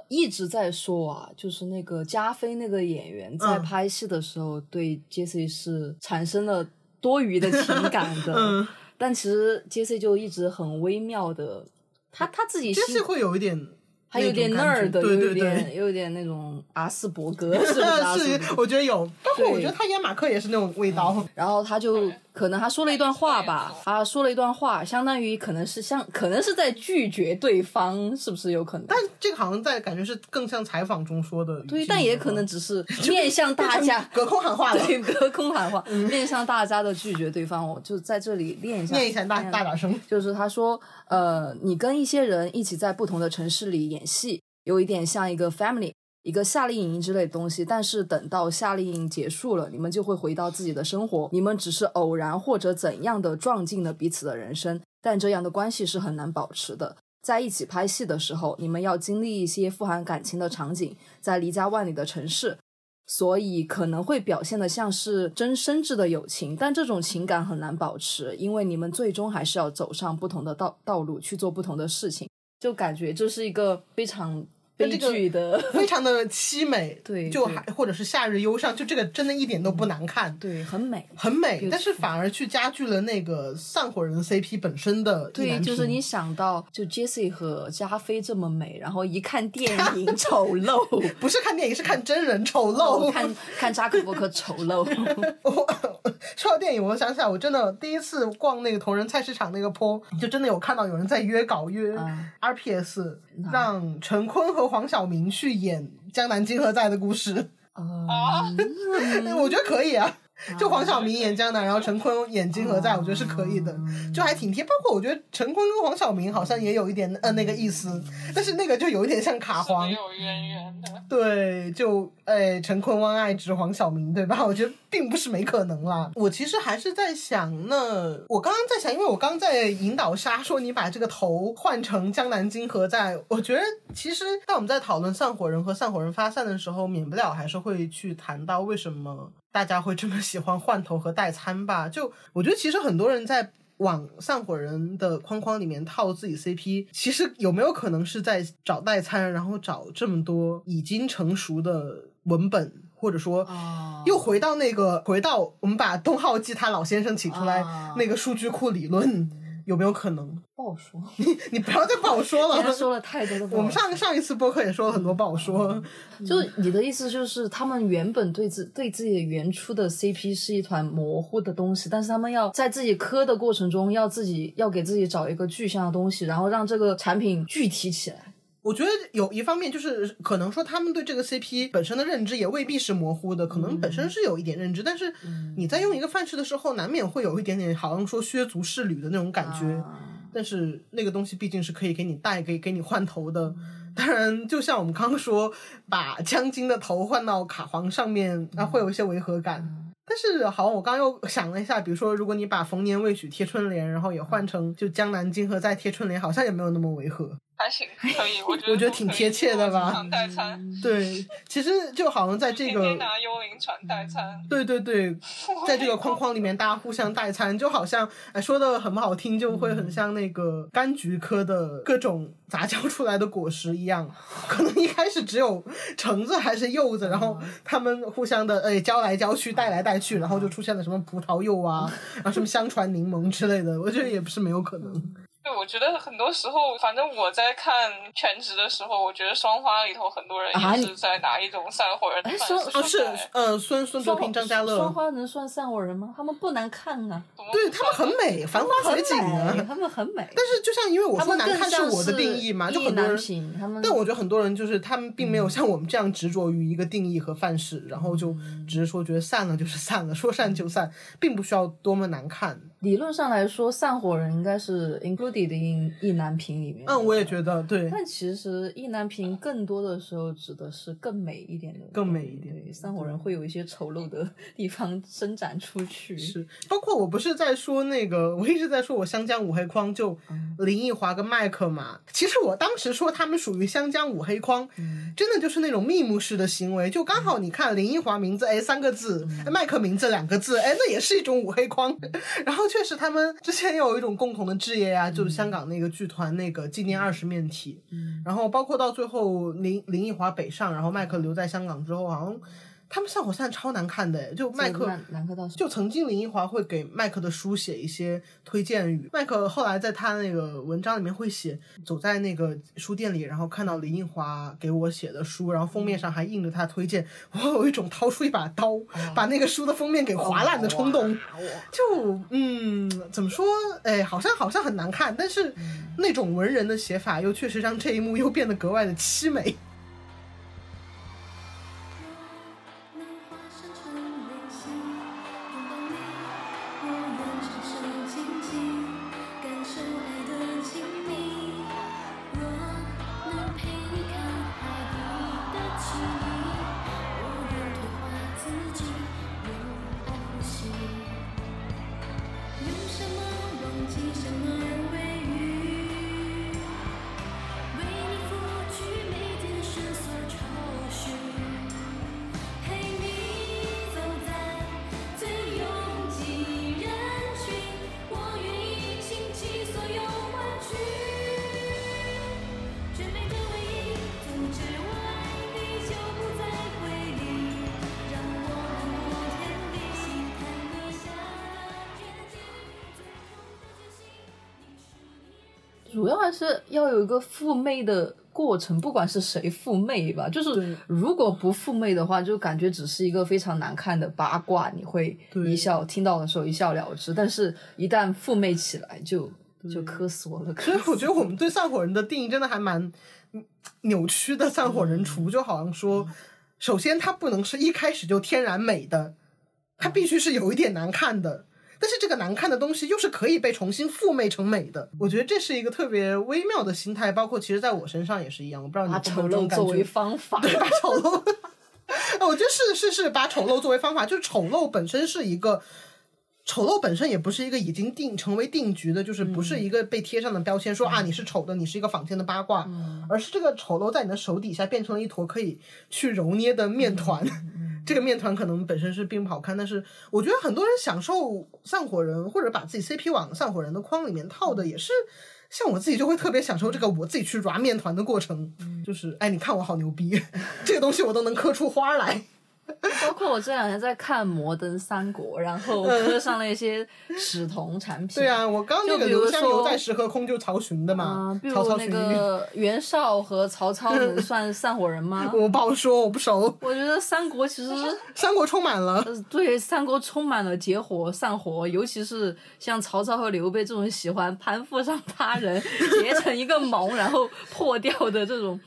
一直在说啊，就是那个加菲那个演员在嗯拍戏的时候对 Jessie 是产生了多余的情感的，嗯。但其实 Jessie 就一直很微妙的，他他自己是会有一点，还有点那 nerd 的，有点对。有点那种阿斯伯格，是不是我觉得有，包括我觉得他演马克也是那种味道。然后他就可能他说了一段话吧，啊说了一段话，相当于可能是像可能是在拒绝对方，是不是有可能？但这个好像在感觉是更像采访中说的，对，但也可能只是 面向大家，隔空喊话了。对，隔空喊话，面向大家的拒绝对方。我 就在这里练一下，念一下大大点声。就是他说，呃，你跟一些人一起在不同的城市里演戏，有一点像一个 family。一个夏令营之类的东西，但是等到夏令营结束了，你们就会回到自己的生活。你们只是偶然或者怎样的撞进了彼此的人生，但这样的关系是很难保持的。在一起拍戏的时候，你们要经历一些富含感情的场景，在离家万里的城市，所以可能会表现的像是真深挚的友情，但这种情感很难保持，因为你们最终还是要走上不同的道道路，去做不同的事情，就感觉这是一个非常悲这个剧的，非常的凄美，对对就还或者是夏日忧伤，就这个真的一点都不难看，对，很美。很美，但是反而去加剧了那个散伙人 CP 本身的对，就是你 想到就 Jessie 和加菲这么美，然后一看电影丑陋，不是看电影，是看真人丑哦陋。看看扎克伯格丑陋，说到电影，我想起来，我真的第一次逛那个同仁菜市场那个坡，就真的有看到有人在约稿约嗯 RPS，、让陈坤和黄晓明去演《江南金河在》的故事。啊，我觉得可以啊。就黄晓明演江南，然后陈坤演金河在，我觉得是可以的，就还挺贴。包括我觉得陈坤跟黄晓明好像也有一点呃那个意思，但是那个就有一点像卡皇是，有渊源的。对，就哎，陈坤汪爱之黄晓明，对吧？我觉得并不是没可能啦。我其实还是在想呢，我刚刚在想，因为我刚在引导沙说你把这个头换成江南金河在，我觉得其实当我们在讨论散伙人和散伙人发散的时候，免不了还是会去谈到为什么大家会这么喜欢换头和代餐吧。就 我觉得其实很多人在。往散伙人的框框里面套自己 CP，其实有没有可能是在找代餐，然后找这么多已经成熟的文本或者说哦又回到那个回到我们把东浩纪他老先生请出来啊那个数据库理论，有没有可能？不好说。你你不要再不好说今天了。说了太多的我们上上一次播客也说了很多不好说，就你的意思就是，他们原本对自对自己的原初的 CP 是一团模糊的东西，但是他们要在自己磕的过程中，要自己要给自己找一个具象的东西，然后让这个产品具体起来。我觉得有一方面就是可能说他们对这个 CP 本身的认知也未必是模糊的，可能本身是有一点认知，但是你在用一个范式的时候，难免会有一点点好像说削足适履的那种感觉。啊但是那个东西毕竟是可以给你带、给给你换头的。当然，就像我们刚刚说，把江津的头换到卡皇上面，啊，会有一些违和感。但是好，我刚刚又想了一下，比如说，如果你把逢年未娶贴春联，然后也换成就江南金河再贴春联，好像也没有那么违和。还行，可以，我觉得我觉得挺贴切的吧传代餐，对，其实就好像在这个天天拿幽灵船代餐，对对对，在这个框框里面，大家互相代餐，就好像哎说的很不好听，就会很像那个柑橘科的各种杂交出来的果实一样。可能一开始只有橙子还是柚子，然后他们互相的哎交来交去，带来带去，然后就出现了什么葡萄柚啊，然后什么香传柠檬之类的。我觉得也不是没有可能。对，我觉得很多时候，反正我在看全职的时候，我觉得双花里头很多人也是在拿一种散伙人的哎范式说啊，是在呃孙孙德平、张家双，花能算散伙人吗？他们不难看啊，对他们很美，繁花水景啊。他们很美。但是就像因为我他们更说难看是我的定义嘛，就很多人，他们但我觉得很多人就是他们并没有像我们这样执着于一个定义和范式，然后就只是说觉得散了就是散了，说散就散，并不需要多么难看。理论上来说，散伙人应该是 included in 意难平里面。嗯，我也觉得对，但其实意难平更多的时候指的是更美一点的，更美一点对，散伙人会有一些丑陋的 地方伸展出去。是包括我不是在说那个，我一直在说我湘江五黑框就林奕华跟麦克嘛。其实我当时说他们属于湘江五黑框，真的就是那种密目式的行为，就刚好你看林奕华名字哎三个字，哎麦克名字两个字，哎那也是一种五黑框。然后确实他们之前有一种共同的志业呀、就是香港那个剧团那个纪念二十面体，然后包括到最后林林奕华北上，然后麦克留在香港之后，好像他们散伙散超难看的，就麦克就曾经林奕华会给麦克的书写一些推荐语，麦克后来在他那个文章里面会写，走在那个书店里，然后看到林奕华给我写的书，然后封面上还印着他推荐，我有一种掏出一把刀，把那个书的封面给划烂的冲动。就嗯，怎么说？哎，好像好像很难看，但是那种文人的写法又确实让这一幕又变得格外的凄美。是要有一个赴媚的过程，不管是谁赴媚吧，就是如果不赴媚的话，就感觉只是一个非常难看的八卦，你会一笑听到的时候一笑了之，但是一旦赴媚起来就，就磕死我了。所以我觉得我们对散伙人的定义真的还蛮嗯扭曲的。散伙人除就好像说，首先他不能是一开始就天然美的，他必须是有一点难看的。但是这个难看的东西又是可以被重新复媚成美的，我觉得这是一个特别微妙的心态，包括其实在我身上也是一样。我不知道你把丑陋作为方法，对，把丑陋，我觉得是是是，把丑陋作为方法，就是丑陋本身是一个。丑陋本身也不是一个已经定成为定局的，就是不是一个被贴上的标签，说啊你是丑的，你是一个坊间的八卦，而是这个丑陋在你的手底下变成了一坨可以去揉捏的面团。这个面团可能本身是并不好看，但是我觉得很多人享受散伙人或者把自己 CP 往散伙人的框里面套的，也是像我自己就会特别享受这个我自己去揉面团的过程，就是哎，你看我好牛逼，这个东西我都能磕出花来。包括我这两天在看《摩登三国》，然后磕上了一些史同产品。对啊，我刚刚那个就比如说在石河空就曹寻的嘛嗯，，比曹如那。个袁绍和曹操能算 散伙人吗？我不好说，我不熟。我觉得三国其实 三国充满了，呃对三国充满了结伙散伙，尤其是像曹操和刘备这种喜欢攀附上他人，结成一个盟然后破掉的这种，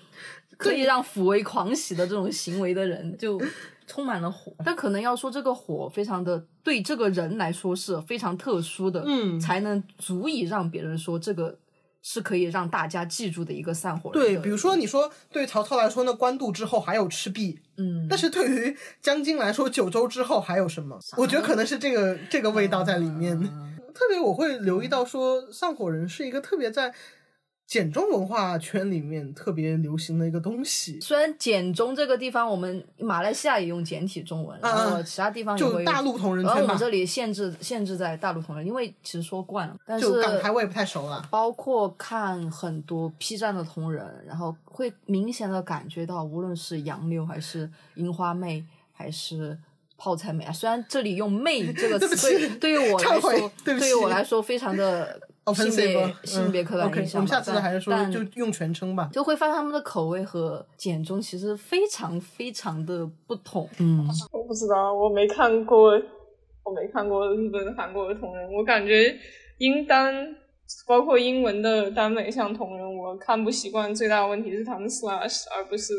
可以让抚慰狂喜的这种行为的人，就充满了火。但可能要说这个火非常的对这个人来说是非常特殊的，嗯才能足以让别人说这个是可以让大家记住的一个散伙人。对，比如说你说对曹操来说，那官渡之后还有赤壁，嗯，但是对于江津来说，九州之后还有什么？我觉得可能是这个这个味道在里面。特别我会留意到说，散伙人是一个特别在简中文化圈里面特别流行的一个东西。虽然简中这个地方，我们马来西亚也用简体中文，嗯然后其他地方也会就大陆同人圈吧而我们，这里限制限制在大陆同人，因为其实说惯了，但是就港台我也不太熟了。包括看很多 P 站的同人，然后会明显的感觉到，无论是杨柳还是樱花妹还是。泡菜妹啊，虽然这里用“妹”这个 词起对对于我来说，对于我来说非常的性别嗯性别刻板 OK，印象。我们下次还是说就用全称吧。就会发现他们的口味和简中其实非常非常的不同。嗯，我不知道，我没看过，我没看过日本、韩国的同人，我感觉英单包括英文的耽美向同人，我看不习惯。最大的问题是他们 slash 而不是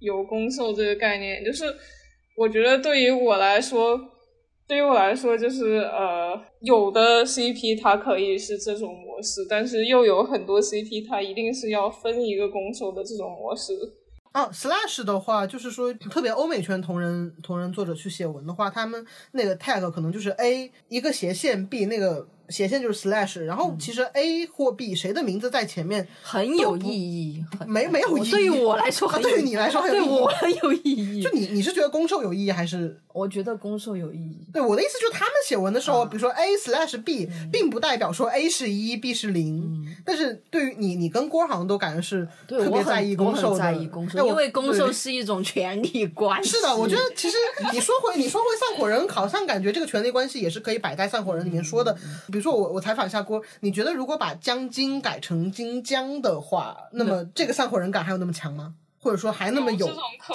有攻受这个概念。就是我觉得对于我来说，对于我来说，就是呃，有的 CP 它可以是这种模式，但是又有很多 CP 它一定是要分一个攻守的这种模式。啊，slash 的话，就是说特别欧美圈同人同人作者去写文的话，他们那个 tag 可能就是 A 一个斜线 B 那个斜线就是 slash，然后其实 A 或 B 谁的名字在前面很有意义，很没没有意义。对于我来说对于你来说很有对意义我很有意义就。你你是觉得攻受有意义还是？我觉得攻受有意义。对我的意思就是他们写文的时候，啊比如说 A slash B，、并不代表说 A 是一，B 是零、但是对于你，你跟郭好像都感觉是特别在意攻受的，在意因为攻对受是一种权力关系。是的，我觉得其实你说回你说回散伙人，好像感觉这个权力关系也是可以摆在散伙人里面说的。嗯比如说我我采访一下郭，你觉得如果把江津改成金江的话，那么这个散伙人感还有那么强吗？或者说还那么有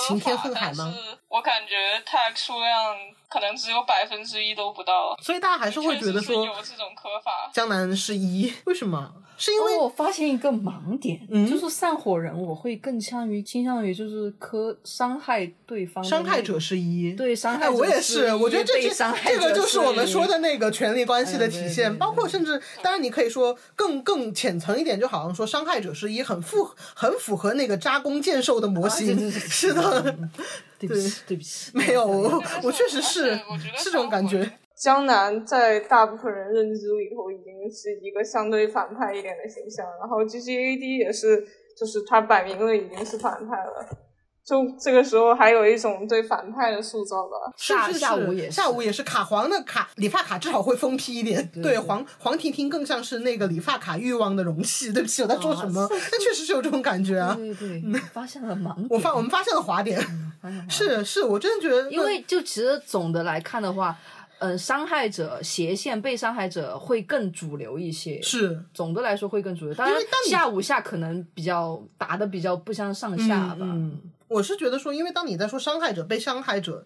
晴天恨海吗？？我感觉 tag 数量可能只有百分之一都不到，所以大家还是会觉得说有这种科法。江南是一，为什么？是因为、哦，我发现一个盲点，嗯？就是散伙人，我会更倾向于倾向于就是磕伤害对方伤害者是一，对伤害哎，者我也是我觉得这被这伤害者这个就是我们说的那个权力关系的体现，哎对对对包括甚至，当然你可以说更更浅层一点，就好像说伤害者是一很符很符合那个扎弓箭兽的模啊型，是的，对不起，对。不起，没有，我我确实是而且我觉得是这种感觉，江南在大部分人认知里头已经是一个相对反派一点的形象，然后 G G A D 也是，就是他摆明了已经是反派了，就这个时候还有一种对反派的塑造吧。是下是是，下午也是下午也是卡黄的卡理发卡至少会疯批一点，对对黄黄婷婷更像是那个理发卡欲望的容器，对不起，我在说什么？但确实是有这种感觉啊。对对对，发现了盲点。我发我们发现了滑点是是，我真的觉得，因为就其实总的来看的话，嗯、伤害者斜线被伤害者会更主流一些。是总的来说会更主流，当然下五下可能比较打的比较不相上下吧。嗯，我是觉得说，因为当你在说伤害者被伤害者，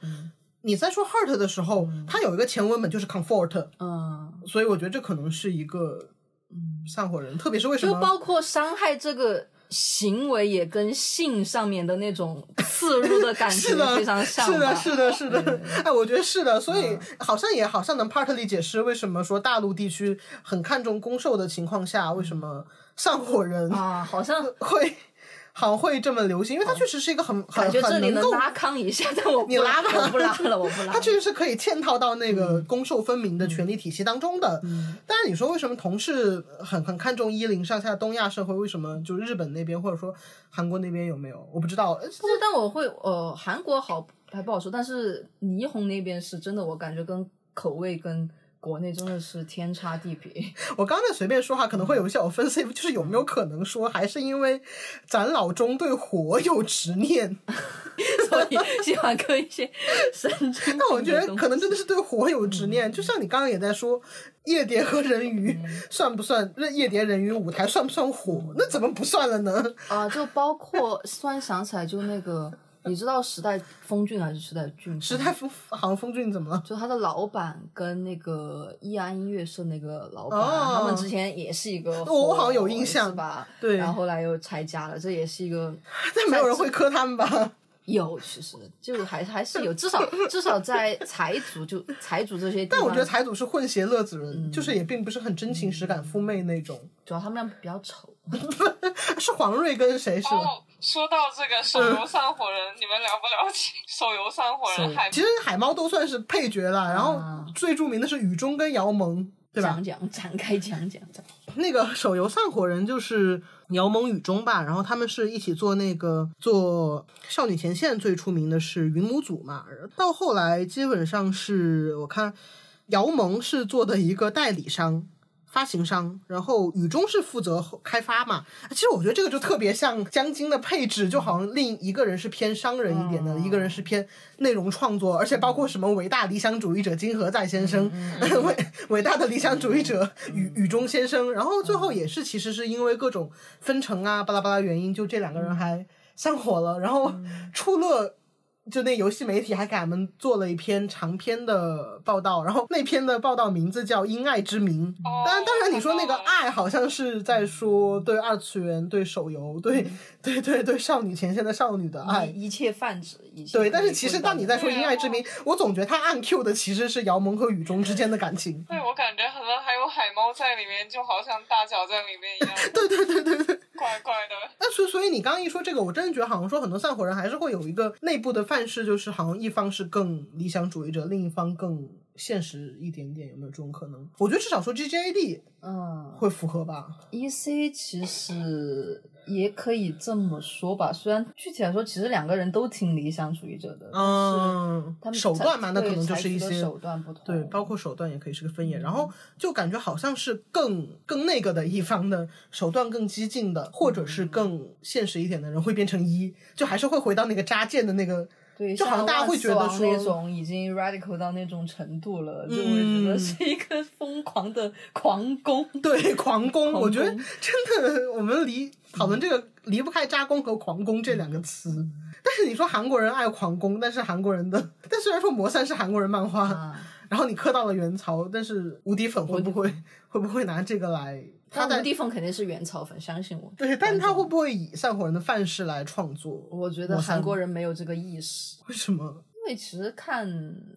你在说 hurt 的时候，它有一个前文本就是 comfort，嗯，所以我觉得这可能是一个嗯散伙人，特别是为什么？就包括伤害这个行为也跟性上面的那种刺入的感觉 非常像是的，吧是的，是的，哎，我觉得是的，所嗯。以好像也好像能 partly 解释为什么说大陆地区很看重攻受的情况下，为什么上火人啊，好像会好会这么流行，因为它确实是一个很很感觉这很能够里拉康一下，但我不你拉吧 我不拉了，我不拉了。它确实是可以嵌套到那个嗯攻受分明的权力体系当中的。但是你说为什么同事很很看重一零上下东亚社会，为什么就日本那边或者说韩国那边有没有？我不知道。呃不过，但我会呃，韩国好还不好说，但是霓虹那边是真的，我感觉跟口味跟国内真的是天差地别。我刚才随便说话，可能会有一些 offensive，就是有没有可能说，还是因为咱老中对火有执念？所以喜欢磕一些神经。但我觉得可能真的是对火有执念，就像你刚刚也在说，夜蝶和人鱼算不算？那夜蝶人鱼舞台算不算火？那怎么不算了呢？啊，就包括突然想起来，就那个你知道时代峰峻还是时代峻？时代峰好像峰峻怎么了？就他的老板跟那个易安音乐社那个老板，哦他们之前也是一个我火好像有印象是吧？对然后后来又拆家了，这也是一个 但没有人会磕他们吧？有，其实就还还是有，至少至少在财主就财主这些地方，但我觉得财主是混血乐子人，嗯就是也并不是很真情实感肤媚那种。主要他们俩比较丑。是黄瑞跟谁是吧？哦，说到这个手游散伙人，你们了不了解手游散伙人海其实海猫都算是配角了，然后啊最著名的是雨中跟姚萌，对吧讲？讲展开讲讲讲，那个手游散伙人就是姚萌、雨中吧，然后他们是一起做那个做少女前线最出名的是云母组嘛，到后来基本上是我看姚萌是做的一个代理商。发行商，然后雨中是负责开发嘛。其实我觉得这个就特别像江津的配置，就好像另一个人是偏商人一点的，一个人是偏内容创作，而且包括什么伟大理想主义者金河在先生，伟伟大的理想主义者雨雨中先生，然后最后也是其实是因为各种分成啊巴拉巴拉原因，就这两个人还散伙了，然后出乐。就那游戏媒体还给俺们做了一篇长篇的报道，然后那篇的报道名字叫《因爱之名》。哦当然，当然，你说那个爱好像是在说对二次元、对手游、对对对对少女前线的少女的爱。一一切泛指，一切对，但是其实当你在说因爱之名，我总觉得他暗 Q 的其实是姚萌和雨中之间的感情。对我感觉可能还有海猫在里面，就好像大脚在里面一样，对对对对对。怪怪的。那所所以你刚刚一说这个，我真的觉得好像说很多散伙人还是会有一个内部的范式，就是好像一方是更理想主义者，另一方更现实一点点，有没有这种可能？我觉得至少说 G J A D，嗯会符合吧。，E C 其实也可以这么说吧，虽然具体来说，其实两个人都挺理想主义者的，但是嗯他，们手段嘛，那可能就是一些手段不同，对，包括手段也可以是个分野，然后就感觉好像是更更那个的一方的手段更激进的，或者是更现实一点的人会变成一，就还是会回到那个扎剑的那个。对，就好像大家会觉得像万磁王那说种已经 radical 到那种程度了，就我觉嗯得是一个疯狂的狂攻。对，狂攻，狂我觉得真的，我们离讨论这个离不开扎攻和狂攻这两个词。但是你说韩国人爱狂攻，但是韩国人的，但虽然说魔三是韩国人漫画，啊，然后你磕到了元朝，但是无敌粉会不会会不会拿这个来？他在但无地缝肯定是原草粉，相信我。对，但是他会不会以散伙人的范式来创作？我觉得韩国人没有这个意识，为什么？因为其实看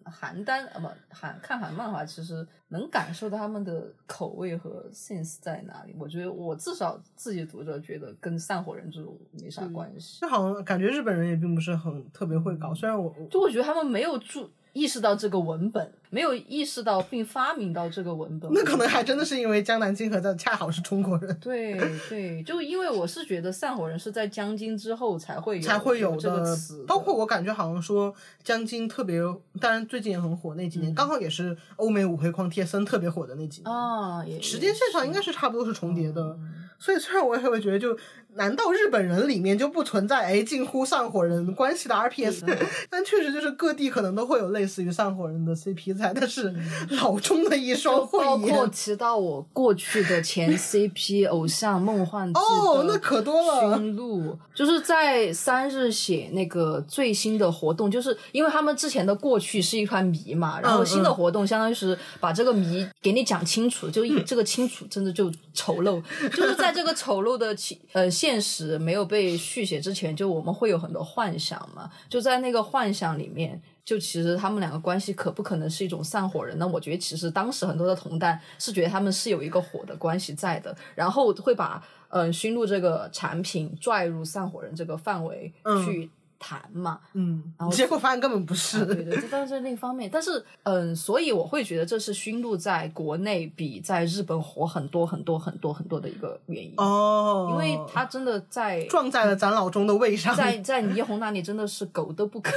韩单啊不韩看韩漫的话，其实能感受到他们的口味和 sense 在哪里。我觉得我至少自己读者觉得跟散伙人这种没啥关系。就好像感觉日本人也并不是很特别会搞，虽然我我就我觉得他们没有注意识到这个文本，没有意识到并发明到这个文本。那可能还真的是因为江南金河在恰好是中国人。对对，就因为我是觉得散伙人是在江津之后才会有才会有这的个词，包括我感觉好像说江津特别，当然最近也很火那几年，刚好也是欧美五黑框贴森特别火的那几年，啊，也时间线上应该是差不多是重叠的。嗯所以虽然我也会觉得就，难道日本人里面就不存在哎近乎上火人关系的 RPS？但确实就是各地可能都会有类似于上火人的 CP 在，但是老中的一双包括。提到我过去的前 CP 偶像梦幻季哦的那可多了。驯鹿。就是在三日写那个最新的活动，就是因为他们之前的过去是一团谜嘛，然后嗯新的活动相当于是把这个谜给你讲清楚，就一这个清楚真的就丑陋，就是在这个丑陋的其呃现实没有被续写之前，就我们会有很多幻想嘛，就在那个幻想里面。就其实他们两个关系可不可能是一种散伙人呢？我觉得其实当时很多的同担是觉得他们是有一个火的关系在的，然后会把嗯、呃、驯鹿这个产品拽入散伙人这个范围嗯去谈嘛。嗯然后，结果发现根本不是。啊对对，这当然是另一方面。但是，嗯，所以我会觉得这是熏鹿在国内比在日本火很多很多很多很多的一个原因，哦，因为他真的在撞在了咱老钟的胃上。在在霓虹那里真的是狗都不可，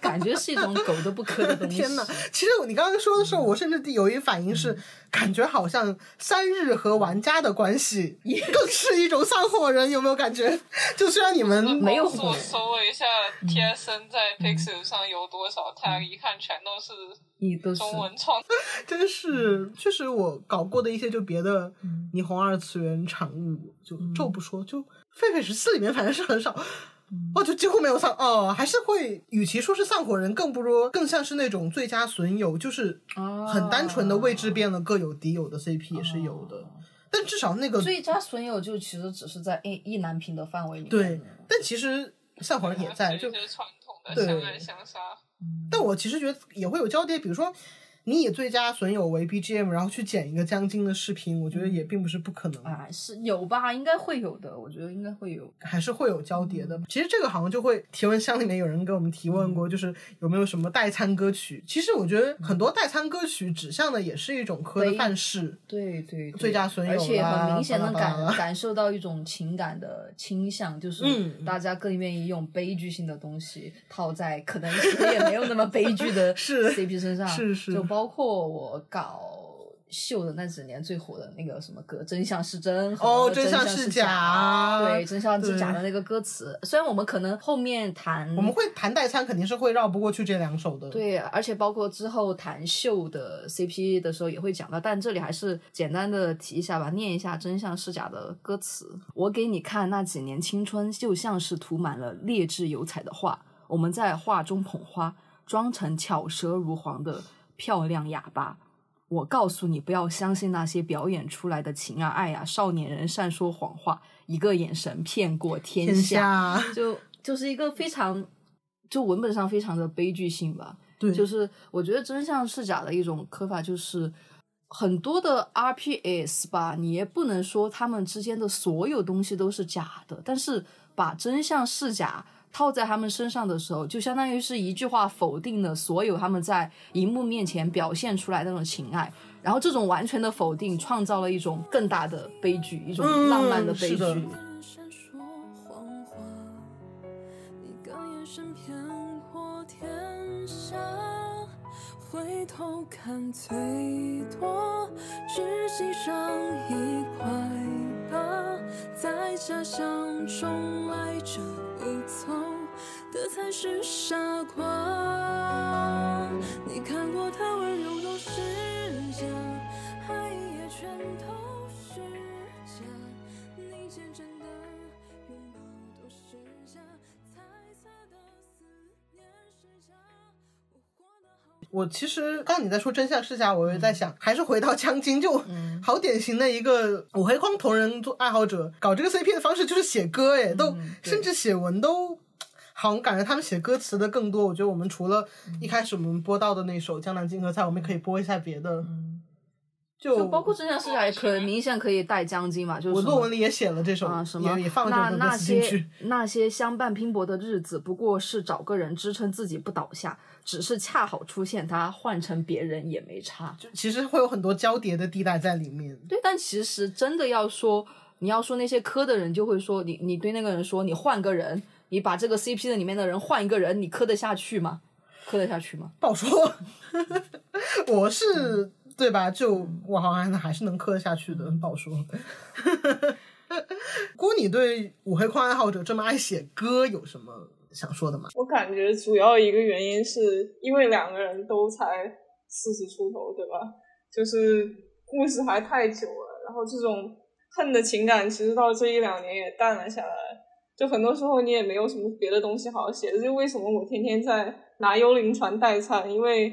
感觉是一种狗都不可的东西。天呐，其实你刚刚说的时候，我甚至有一反应是，感觉好像三日和玩家的关系更是一种散伙人，有没有感觉？就虽然你们没有我搜了一下 TSN 在 Pixel 上有多少 tag，一看全都是你都是中文创。真是，确实我搞过的一些就别的霓虹二次元产物，就咒不说，就狒狒十四里面反正是很少。哦，就几乎没有丧哦，还是会，与其说是散伙人，更不如更像是那种最佳损友，就是很单纯的位置变了，各有敌友的 CP 也是有的。但至少那个最佳损友就其实只是在意意难平的范围里面。对，但其实散伙人也在，就一些传统的对相爱相杀。但我其实觉得也会有交叠，比如说你以最佳损友为 BGM，然后去剪一个江津的视频，我觉得也并不是不可能，啊，是有吧？应该会有的，我觉得应该会有。还是会有交叠的。其实这个好像就会提问箱里面有人给我们提问过，就是有没有什么代餐歌曲？其实我觉得很多代餐歌曲指向的也是一种科的范式。对对对最佳损友而且很明显的感感受到一种情感的倾向，就是嗯大家更愿意用悲剧性的东西套在可能其实也没有那么悲剧的 是 CP 身上，是是就包括我搞。秀的那几年最火的那个什么歌，真相是真哦真相相是假，对，真相是假的那个歌词，虽然我们可能后面谈我们会谈代餐，肯定是会绕不过去这两首的。，对，而且包括之后谈秀的 CP 的时候也会讲到，但这里还是简单的提一下吧，念一下真相是假的歌词。我给你看那几年青春，就像是涂满了劣质油彩的画，我们在画中捧花，装成巧舌如簧的漂亮哑巴。我告诉你，不要相信那些表演出来的情啊爱啊，少年人善说谎话，一个眼神骗过天天下就就是一个非常，就文本上非常的悲剧性吧。对就是我觉得真相是假的一种刻法，就是很多的 RPS 吧，你也不能说他们之间的所有东西都是假的，但是把真相是假套在他们身上的时候，就相当于是一句话否定了所有他们在荧幕面前表现出来的那种情爱。然后这种完全的否定，创造了一种更大的悲剧，一种浪漫的悲剧。回头看最多只系上一块疤，在假象中爱着不走的才是傻瓜。你看过他温柔都是假，爱也全都是假，你见证我其实刚刚你在说真相是假，我也在嗯想，还是回到江津，就 好典型的一个五黑框同人做爱好者搞这个 CP 的方式就是写歌，哎，都嗯甚至写文都。好像感觉他们写歌词的更多，我觉得我们除了嗯一开始我们播到的那首《江南金河菜》，我们可以播一下别的。嗯就包括真相是假，也可明显可以带将军嘛，就是我论文里也写了这首，啊，什么也也放了那那些。那些相伴拼搏的日子，不过是找个人支撑自己不倒下，只是恰好出现他，换成别人也没差。就其实会有很多交叠的地带在里面。对，但其实真的要说，你要说那些磕的人，就会说你你对那个人说，你换个人，你把这个 CP 的里面的人换一个人，你磕得下去吗？磕得下去吗？不好说，我是、嗯对吧？就我好像还是能磕得下去的，不好说。郭，你对五黑框爱好者这么爱写歌有什么想说的吗？我感觉主要一个原因是因为两个人都才四十出头，对吧？就是故事还太久了，然后这种恨的情感其实到这一两年也淡了下来。就很多时候你也没有什么别的东西好写，就为什么我天天在拿幽灵船代餐，因为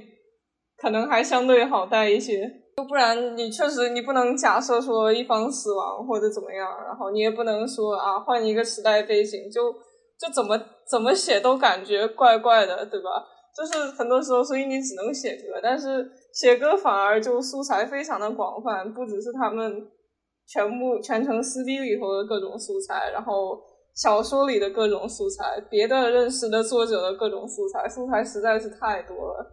可能还相对好带一些。就不然你确实你不能假设说一方死亡或者怎么样，然后你也不能说啊换一个时代背景，就就怎么怎么写都感觉怪怪的，对吧？就是很多时候，所以你只能写歌，但是写歌反而就素材非常的广泛，不只是他们全部全程撕逼里头的各种素材，然后小说里的各种素材，别的认识的作者的各种素材，素材实在是太多了。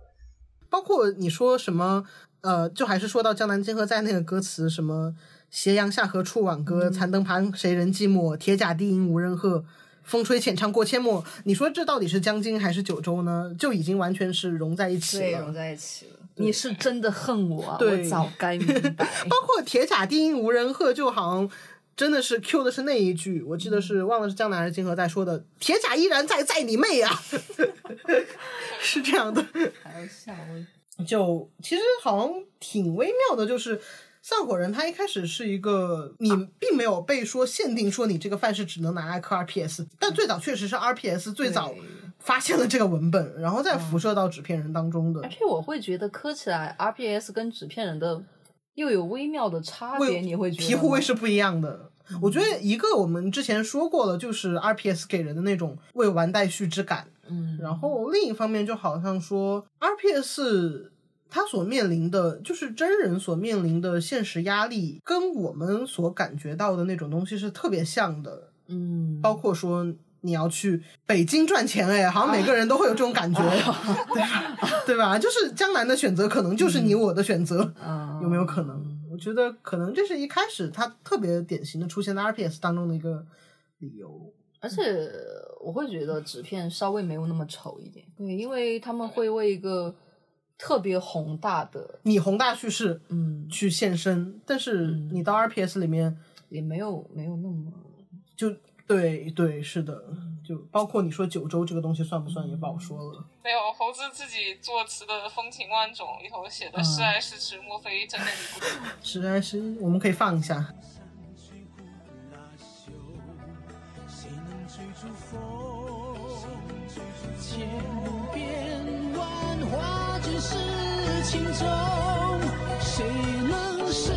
包括你说什么，呃，就还是说到江南金河在那个歌词，什么“斜阳下何处挽歌，残灯旁谁人寂寞？铁甲低吟无人和，风吹浅唱过阡陌。”你说这到底是江津还是九州呢？就已经完全是融在一起对，了融。在一起了。你是真的恨我我早该明白。包括铁甲低吟无人和，就好像真的是 Q 的是那一句，我记得是忘了是江南还是金河在说的，“铁甲依然在，在你妹啊！” 是这样的。就其实好像挺微妙的，就是散伙人他一开始是一个你并没有被说限定说你这个范式只能拿来刻 RPS，但最早确实是 RPS 最早发现了这个文本，然后再辐射到纸片人当中的而。且我会觉得磕起来，RPS 跟纸片人的又有微妙的差别，你会觉得皮肤吗味是不一样的。我觉得一个我们之前说过了，就是 RPS 给人的那种未完待续之感。嗯，然后另一方面，就好像说 RPS 它所面临的，就是真人所面临的现实压力，跟我们所感觉到的那种东西是特别像的。嗯，包括说你要去北京赚钱，哎，好像每个人都会有这种感觉，对吧？对吧？就是江南的选择，可能就是你我的选择，啊有没有可能？我觉得可能这是一开始它特别典型的出现在 RPS 当中的一个理由。而且我会觉得纸片稍微没有那么丑一点，对，因为他们会为一个特别宏大的，你宏大叙事嗯，去献身，但是你到 RPS 里面。也没有没有那么，就对对是的，就包括你说九州这个东西算不算也不好说了。没有猴子自己作词的《风情万种》里头写的“是爱是痴，莫非真的你不懂 是爱是我们可以放一下。谁能追逐风？千变万化只是情中，谁能十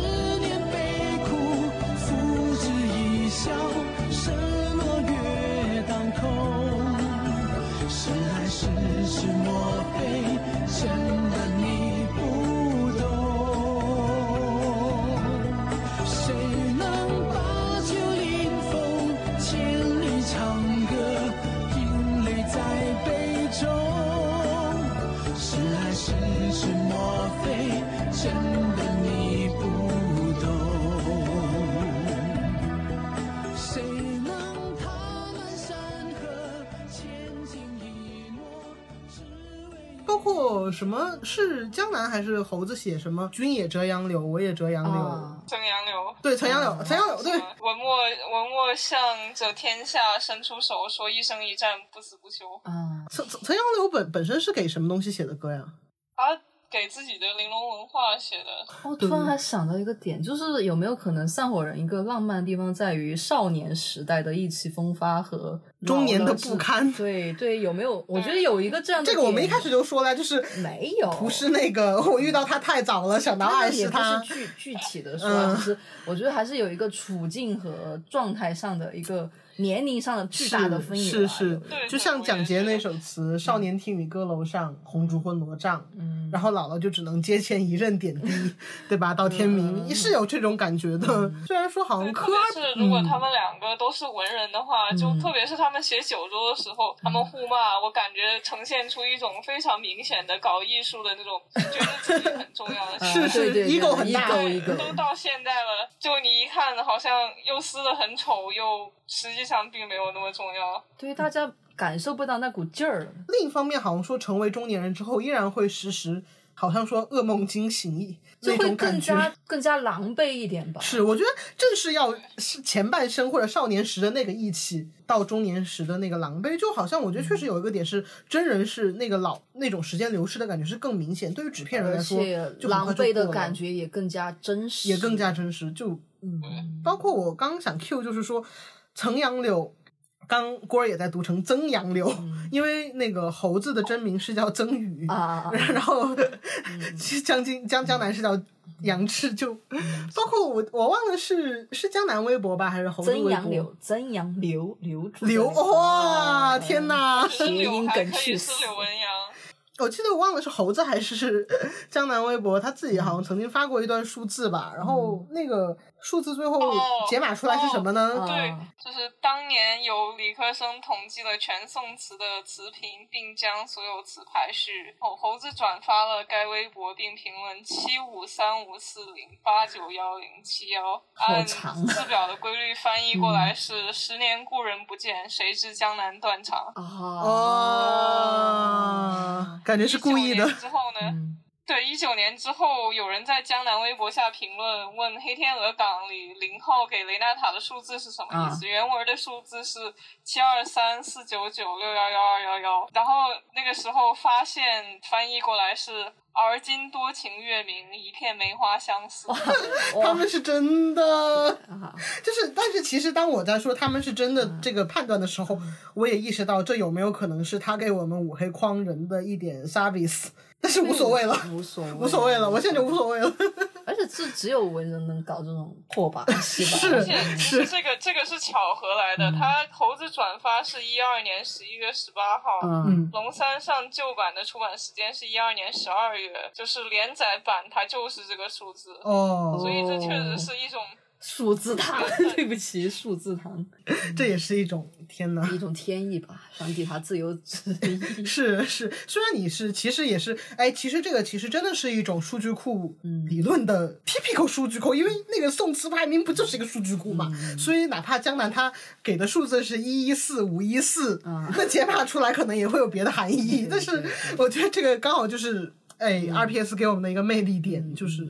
什么是江南还是猴子写什么？君也折杨柳，我也折杨柳。啊，曾杨柳。对，陈杨柳，陈杨柳，对，文墨文墨向着天下伸出手，说一生一战，不死不休。啊，陈陈陈杨柳本本身是给什么东西写的歌呀？他给自己的玲珑文化写的，我突然还想到一个点，就是有没有可能散伙人一个浪漫的地方在于少年时代的意气风发和中年的不堪对对，有没有？我觉得有一个这样的这个我们一开始就说了，就是没有，不是那个 我遇到他太早了，想到爱那个也不是他是。具具体的 说啊，嗯只是我觉得还是有一个处境和状态上的一个年龄上的巨大的分野吧是是，对就像蒋捷那首嗯词“少年听雨歌楼上，红烛昏罗帐”，嗯，然后姥姥就只能接前一任点滴，对吧？到天明，嗯是有这种感觉的。虽然说好像对，特科别是如果他嗯们两个都是文人的话，就嗯特别是他们写九州的时候，他们互骂，我感觉呈现出一种非常明显的搞艺术的那种，觉得自己很重要的 是是对对对 ego 很大 ego 都到现在了，就你一看好像又撕的很丑，又实际上并没有那么重要。对大家感受不到那股劲儿。另一方面，好像说成为中年人之后，依然会时时好像说噩梦惊醒那就会种感觉。更加更加狼狈一点吧。是，我觉得正是要是前半生或者少年时的那个义气，到中年时的那个狼狈，就好像我觉得确实有一个点是，真人是那个老那种时间流逝的感觉是更明显，对于纸片人来说，就狼狈的感觉也更加真实，也更加真实。就嗯，包括我刚想 Q，就是说曾杨柳。刚郭儿也在读成曾杨柳，因为那个猴子的真名是叫曾宇，啊。然后 江津江江南是叫杨志，就包括我我忘了是是江南微博吧，还是猴子微博？曾杨柳，曾杨柳留住的刘那。个哇，嗯天哪！是柳谐音梗去死。柳文阳，我记得我忘了是猴子还是江南微博，他自己好像曾经发过一段数字吧，然后那个数字最后哦解码出来是什么呢？哦对，就是当当年有理科生统计了全宋词的词频，并将所有词排序。哦，猴子转发了该微博，并评论七五三五四零八九幺零七幺，按长字表的规律翻译过来是“十年故人不见，谁知江南断肠”。哦，感觉是故意的19。年之后呢？对，一九年之后，有人在江南微博下评论，问《黑天鹅港》里零号给雷纳塔的数字是什么意思？原文的数字是七二三四九九六幺幺二幺幺。然后那个时候发现翻译过来是“而今多情月明，一片梅花相思”。他们是真的，啊就是，但是其实当我在说他们是真的这个判断的时候，我也意识到这有没有可能是他给我们五黑框人的一点 service，但是无所谓了，无所谓，无所谓了，我现在就无所谓了。而且这只有文人能搞这种破把 戏吧？是而且其实这个这个是巧合来的，他猴子转发是一二年十一月十八号，嗯，龙三上旧版的出版时间是一二年十二月，就是连载版它就是这个数字，哦，所以这确实是一种数字糖，对不起，数字糖，这也是一种天呐。一种天意吧，上帝他自有旨意。是是，虽然你是，其实也是，哎，其实这个其实真的是一种数据库理论的 typical 数据库，因为那个宋词排名不就是一个数据库嘛，所以哪怕江南他给的数字是一一四五一四，那解码出来可能也会有别的含义，但是我觉得这个刚好就是。哎，RPS 给我们的一个魅力点就是，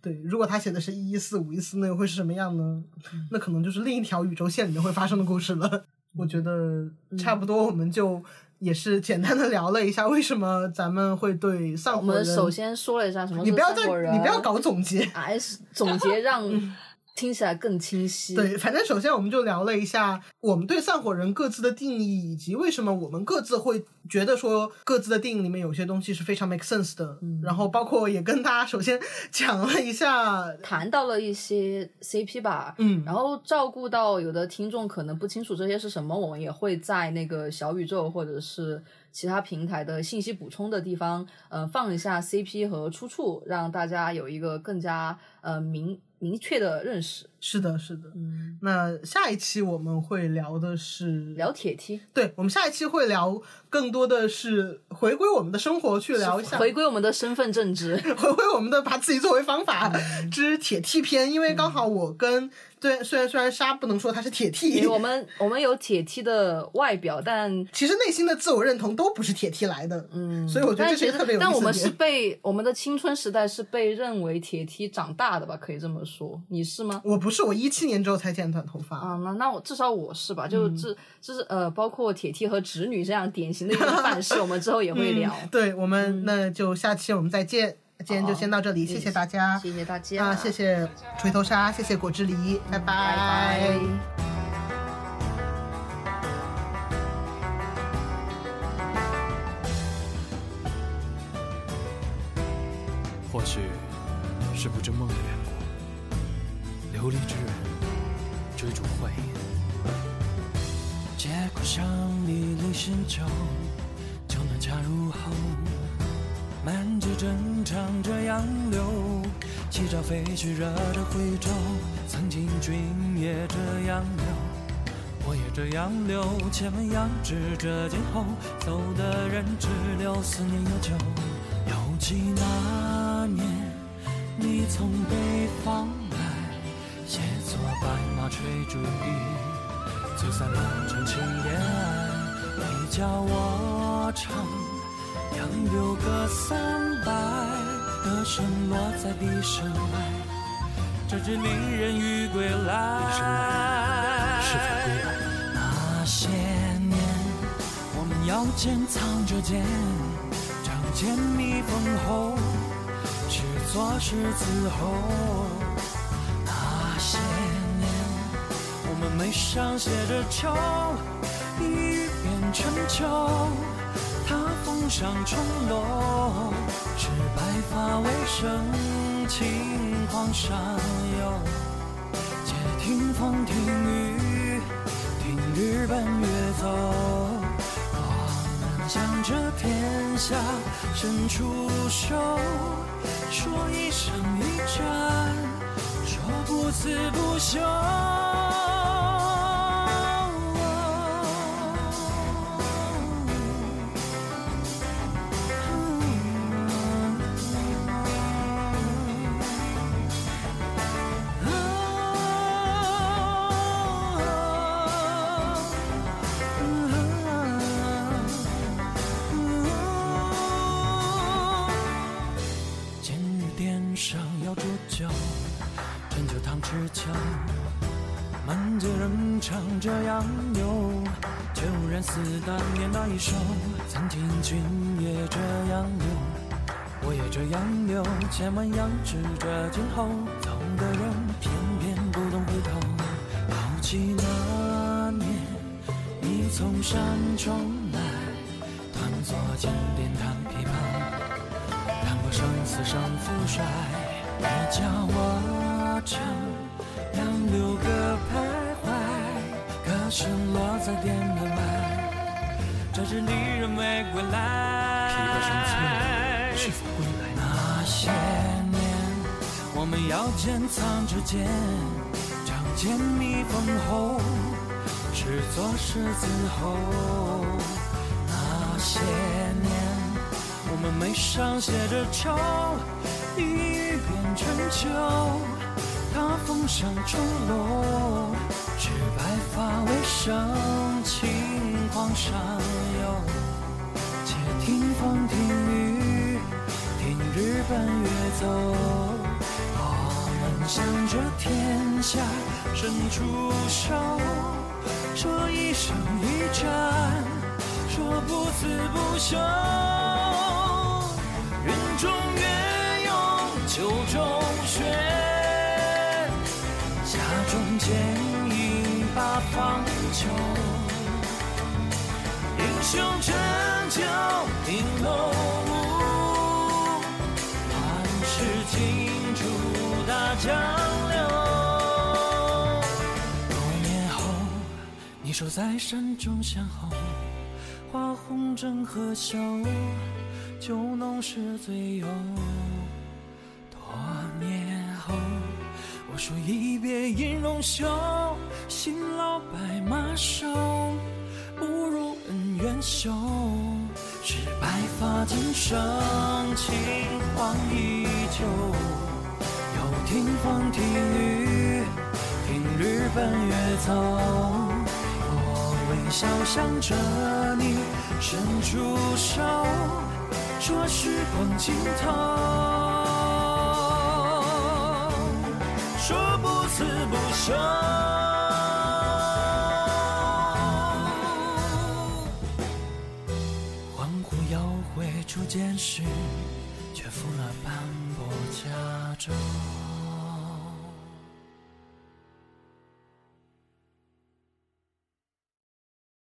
对，如果他写的是一一四五一四，那又会是什么样呢？那可能就是另一条宇宙线里面会发生的故事了。我觉得差不多，我们就也是简单的聊了一下为什么咱们会对丧我火人。们首先说了一下什么你不要再你不要搞总结。还是总结让 听起来更清晰。对，反正首先我们就聊了一下我们对散伙人各自的定义，以及为什么我们各自会觉得说各自的定义里面有些东西是非常 make sense 的。然后包括也跟大家首先讲了一下，谈到了一些 CP 吧，嗯然后照顾到有的听众可能不清楚这些是什么，我们也会在那个小宇宙或者是其他平台的信息补充的地方，呃，放一下 CP 和出处，让大家有一个更加呃明明确的认识。是的，是的。嗯，那下一期我们会聊的是聊铁梯，对，我们下一期会聊更多的是回归我们的生活，去聊一下回归我们的身份政治。回归我们的把自己作为方法之铁梯篇，因为刚好我跟对虽然虽然沙不能说他是铁梯我们我们有铁梯的外表，但 其实内心的自我认同都不是铁梯来的，嗯，所以我觉得这但其实是特别有意思的但我们是被我们的青春时代是被认为铁梯长大的吧，可以这么说。你是吗？我不是，我一七年之后才剪短头发，啊，那那我至少我是吧，就嗯。这就是呃，包括铁梯和直女这样典型的一个范式，我们之后也会聊。嗯对我们那就下期我们再见，今天就先到这里，谢谢大家，谢谢大家，啊，谢谢锤头鲨，谢谢果汁梨，拜拜。拜。或许是不知梦的缘故，流离之人追逐慧。结果像一粒星球，江南恰入喉，满纸正唱着杨柳，起朝飞去惹着徽州。曾经君也这样留，我也这样留，且问杨志这今后走的人只留思念悠久。犹记那年你从北方来，写作白马吹竹笛。醉散梦中情恋爱，你教我唱《杨柳歌三百》，歌声落在笛声外，这支离人欲归来。是否归来？那些年，我们腰间藏着剑，仗剑觅封喉，是左是伺候。眉上写着愁，一语变成秋。他峰上重楼，是白发为生，轻狂上游。且听风听雨，听日奔月走。我们将这天下伸出手，说一生一战，说不死不休。山中来，端坐金殿弹琵琶，弹过生死胜负衰，你教我唱杨柳歌徘徊，歌声落在殿门外，这是离人未归来。琵琶声催人是否归来？那些年，我们腰间藏着剑，仗剑觅风后，是左是子后。那些年，我们眉上写着愁，一语变成秋。他风上钟楼，只白发未生，轻狂上游。且听风听雨，听日奔月走。我们向着天下伸出手，说一生一战，说不死不休。云中月涌，酒中雪，夏中剑影八方秋。英雄成就名楼舞，乱世清楚大江守在山中相候，花红正和秀，酒浓时醉游。多年后，我说一别音容休，新老白马瘦，不如恩怨休。是白发今生，情况依旧。又听风听雨，听日奔月走。笑向着你伸出手，说时光尽头，说不死不休。恍惚又回初见时，却负了斑驳加州。